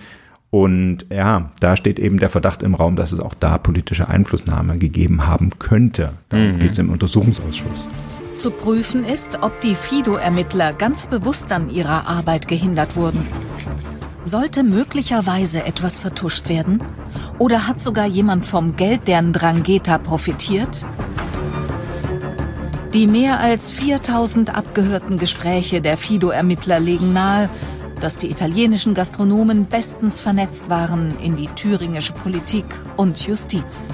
S14: Und ja, da steht eben der Verdacht im Raum, dass es auch da politische Einflussnahme gegeben haben könnte. Da mhm. geht es im Untersuchungsausschuss.
S28: Zu prüfen ist, ob die Fido-Ermittler ganz bewusst an ihrer Arbeit gehindert wurden. Sollte möglicherweise etwas vertuscht werden? Oder hat sogar jemand vom Geld der Ndrangheta profitiert? Die mehr als 4000 abgehörten Gespräche der Fido-Ermittler legen nahe, dass die italienischen Gastronomen bestens vernetzt waren in die thüringische Politik und Justiz.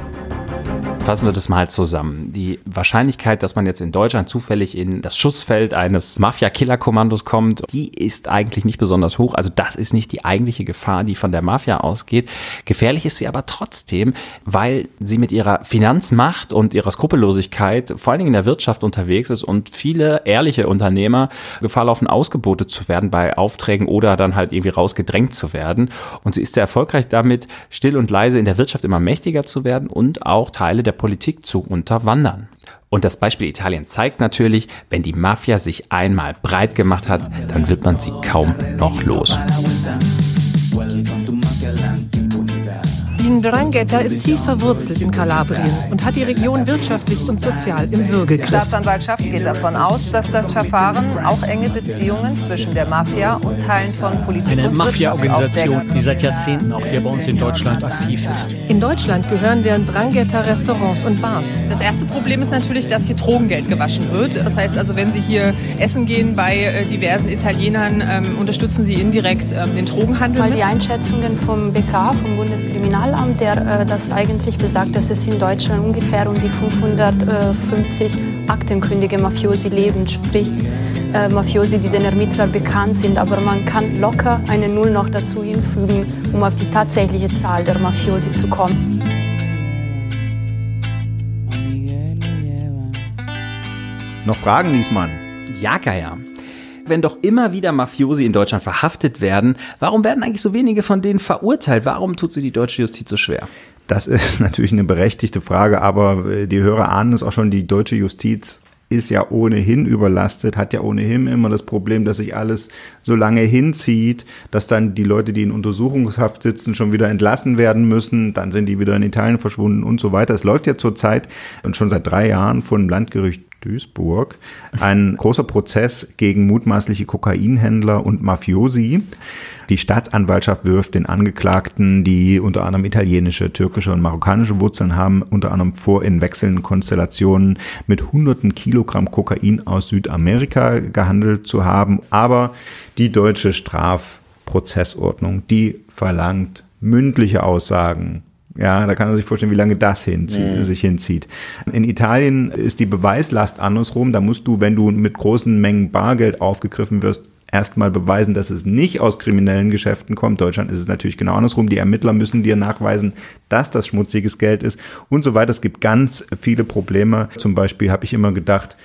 S15: Fassen wir das mal zusammen. Die Wahrscheinlichkeit, dass man jetzt in Deutschland zufällig in das Schussfeld eines Mafia-Killer-Kommandos kommt, die ist eigentlich nicht besonders hoch. Also das ist nicht die eigentliche Gefahr, die von der Mafia ausgeht. Gefährlich ist sie aber trotzdem, weil sie mit ihrer Finanzmacht und ihrer Skrupellosigkeit vor allen Dingen in der Wirtschaft unterwegs ist und viele ehrliche Unternehmer Gefahr laufen, ausgebotet zu werden bei Aufträgen oder dann halt irgendwie rausgedrängt zu werden. Und sie ist sehr erfolgreich damit, still und leise in der Wirtschaft immer mächtiger zu werden und auch Teile der Politik zu unterwandern. Und das Beispiel Italien zeigt natürlich, wenn die Mafia sich einmal breit gemacht hat, dann wird man sie kaum noch los.
S29: Die Ndrangheta ist tief verwurzelt in Kalabrien und hat die Region wirtschaftlich und sozial im Würgegriff.
S30: Die Staatsanwaltschaft geht davon aus, dass das Verfahren auch enge Beziehungen zwischen der Mafia und Teilen von Politik
S31: Eine
S30: und
S31: Mafia-Organisation, die seit Jahrzehnten auch hier bei uns in Deutschland aktiv ist.
S29: In Deutschland gehören der Ndrangheta Restaurants und Bars.
S32: Das erste Problem ist natürlich, dass hier Drogengeld gewaschen wird. Das heißt also, wenn Sie hier essen gehen bei äh, diversen Italienern, ähm, unterstützen Sie indirekt ähm, den Drogenhandel.
S33: Weil
S32: mit.
S33: die Einschätzungen vom BK, vom Bundeskriminalamt, Zollamt, der äh, das eigentlich besagt, dass es in Deutschland ungefähr um die 550 aktenkündige Mafiosi leben, sprich äh, Mafiosi, die den Ermittlern bekannt sind. Aber man kann locker eine Null noch dazu hinfügen, um auf die tatsächliche Zahl der Mafiosi zu kommen.
S14: Noch Fragen, Niesmann?
S15: Ja, Geier wenn doch immer wieder Mafiosi in Deutschland verhaftet werden, warum werden eigentlich so wenige von denen verurteilt? Warum tut sie die deutsche Justiz so schwer?
S14: Das ist natürlich eine berechtigte Frage, aber äh, die Hörer ahnen es auch schon, die deutsche Justiz ist ja ohnehin überlastet, hat ja ohnehin immer das Problem, dass sich alles so lange hinzieht, dass dann die Leute, die in Untersuchungshaft sitzen, schon wieder entlassen werden müssen, dann sind die wieder in Italien verschwunden und so weiter. Es läuft ja zurzeit und schon seit drei Jahren vor dem Landgericht Duisburg ein großer Prozess gegen mutmaßliche Kokainhändler und Mafiosi. Die Staatsanwaltschaft wirft den Angeklagten, die unter anderem italienische, türkische und marokkanische Wurzeln haben, unter anderem vor, in wechselnden Konstellationen mit hunderten Kilogramm Kokain aus Südamerika gehandelt zu haben. Aber die deutsche Strafprozessordnung, die verlangt mündliche Aussagen Ja, da kann man sich vorstellen, wie lange das hinzieht,
S15: Mhm.
S14: sich hinzieht. In Italien ist die Beweislast andersrum. Da musst du, wenn du mit großen Mengen Bargeld aufgegriffen wirst, erstmal beweisen, dass es nicht aus kriminellen Geschäften kommt. Deutschland ist es natürlich genau andersrum. Die Ermittler müssen dir nachweisen, dass das schmutziges Geld ist und so weiter. Es gibt ganz viele Probleme. Zum Beispiel habe ich immer gedacht,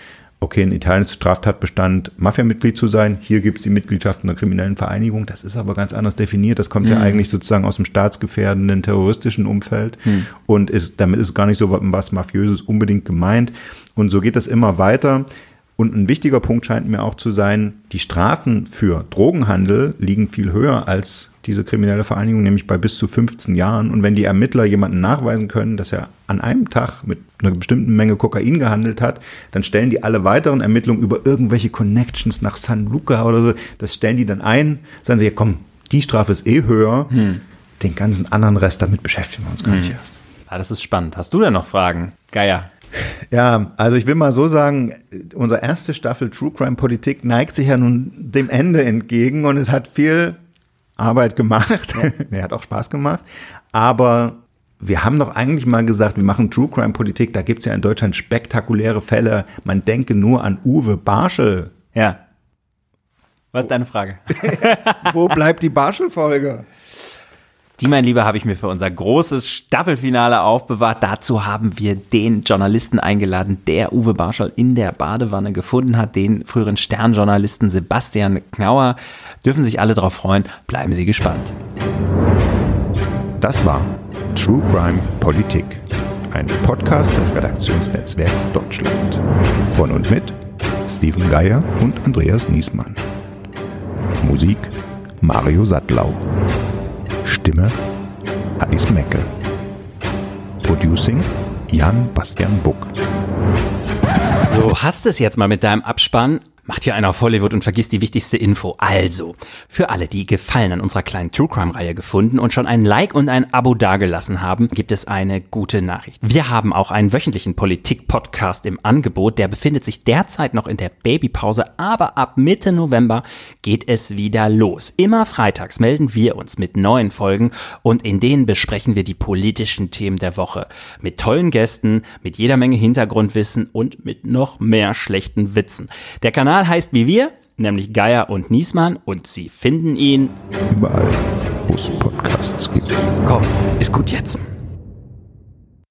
S14: okay, in Italien ist Straftatbestand, Mafia-Mitglied zu sein. Hier gibt es die Mitgliedschaft in einer kriminellen Vereinigung. Das ist aber ganz anders definiert. Das kommt ja
S15: Mhm.
S14: eigentlich sozusagen aus dem staatsgefährdenden terroristischen Umfeld
S15: Mhm.
S14: und ist, damit ist gar nicht so was Mafiöses unbedingt gemeint. Und so geht das immer weiter. Und ein wichtiger Punkt scheint mir auch zu sein, die Strafen für Drogenhandel liegen viel höher als diese kriminelle Vereinigung, nämlich bei bis zu 15 Jahren. Und wenn die Ermittler jemanden nachweisen können, dass er an einem Tag mit einer bestimmten Menge Kokain gehandelt hat, dann stellen die alle weiteren Ermittlungen über irgendwelche Connections nach San Luca oder so, das stellen die dann ein, sagen sie, ja komm, die Strafe ist eh höher, den ganzen anderen Rest, damit beschäftigen wir uns gar nicht
S15: Hm.
S14: erst.
S15: Ah, das ist spannend. Hast du denn noch Fragen? Geier.
S14: Ja, also ich will mal so sagen, unsere erste Staffel True Crime Politik neigt sich ja nun dem Ende entgegen und es hat viel Arbeit gemacht. Ja. hat auch Spaß gemacht. Aber wir haben doch eigentlich mal gesagt, wir machen True Crime Politik. Da gibt es ja in Deutschland spektakuläre Fälle. Man denke nur an Uwe Barschel.
S15: Ja. Was ist deine Frage?
S14: Wo bleibt die Barschel-Folge?
S15: Die, mein Lieber, habe ich mir für unser großes Staffelfinale aufbewahrt. Dazu haben wir den Journalisten eingeladen, der Uwe Barschel in der Badewanne gefunden hat, den früheren Sternjournalisten Sebastian Knauer. Dürfen sich alle darauf freuen. Bleiben Sie gespannt.
S14: Das war True Crime Politik, ein Podcast des Redaktionsnetzwerks Deutschland. Von und mit Steven Geier und Andreas Niesmann. Musik Mario Sattlau. Stimme Alice Mecke. Producing Jan Bastian Buck.
S15: So, hast es jetzt mal mit deinem Abspann. Macht hier einer auf Hollywood und vergisst die wichtigste Info. Also, für alle, die Gefallen an unserer kleinen True Crime Reihe gefunden und schon ein Like und ein Abo dagelassen haben, gibt es eine gute Nachricht. Wir haben auch einen wöchentlichen Politik-Podcast im Angebot. Der befindet sich derzeit noch in der Babypause, aber ab Mitte November geht es wieder los. Immer freitags melden wir uns mit neuen Folgen und in denen besprechen wir die politischen Themen der Woche. Mit tollen Gästen, mit jeder Menge Hintergrundwissen und mit noch mehr schlechten Witzen. Der Kanal heißt wie wir, nämlich Geier und Niesmann und Sie finden ihn
S14: überall, wo es Podcasts gibt.
S15: Komm, ist gut jetzt.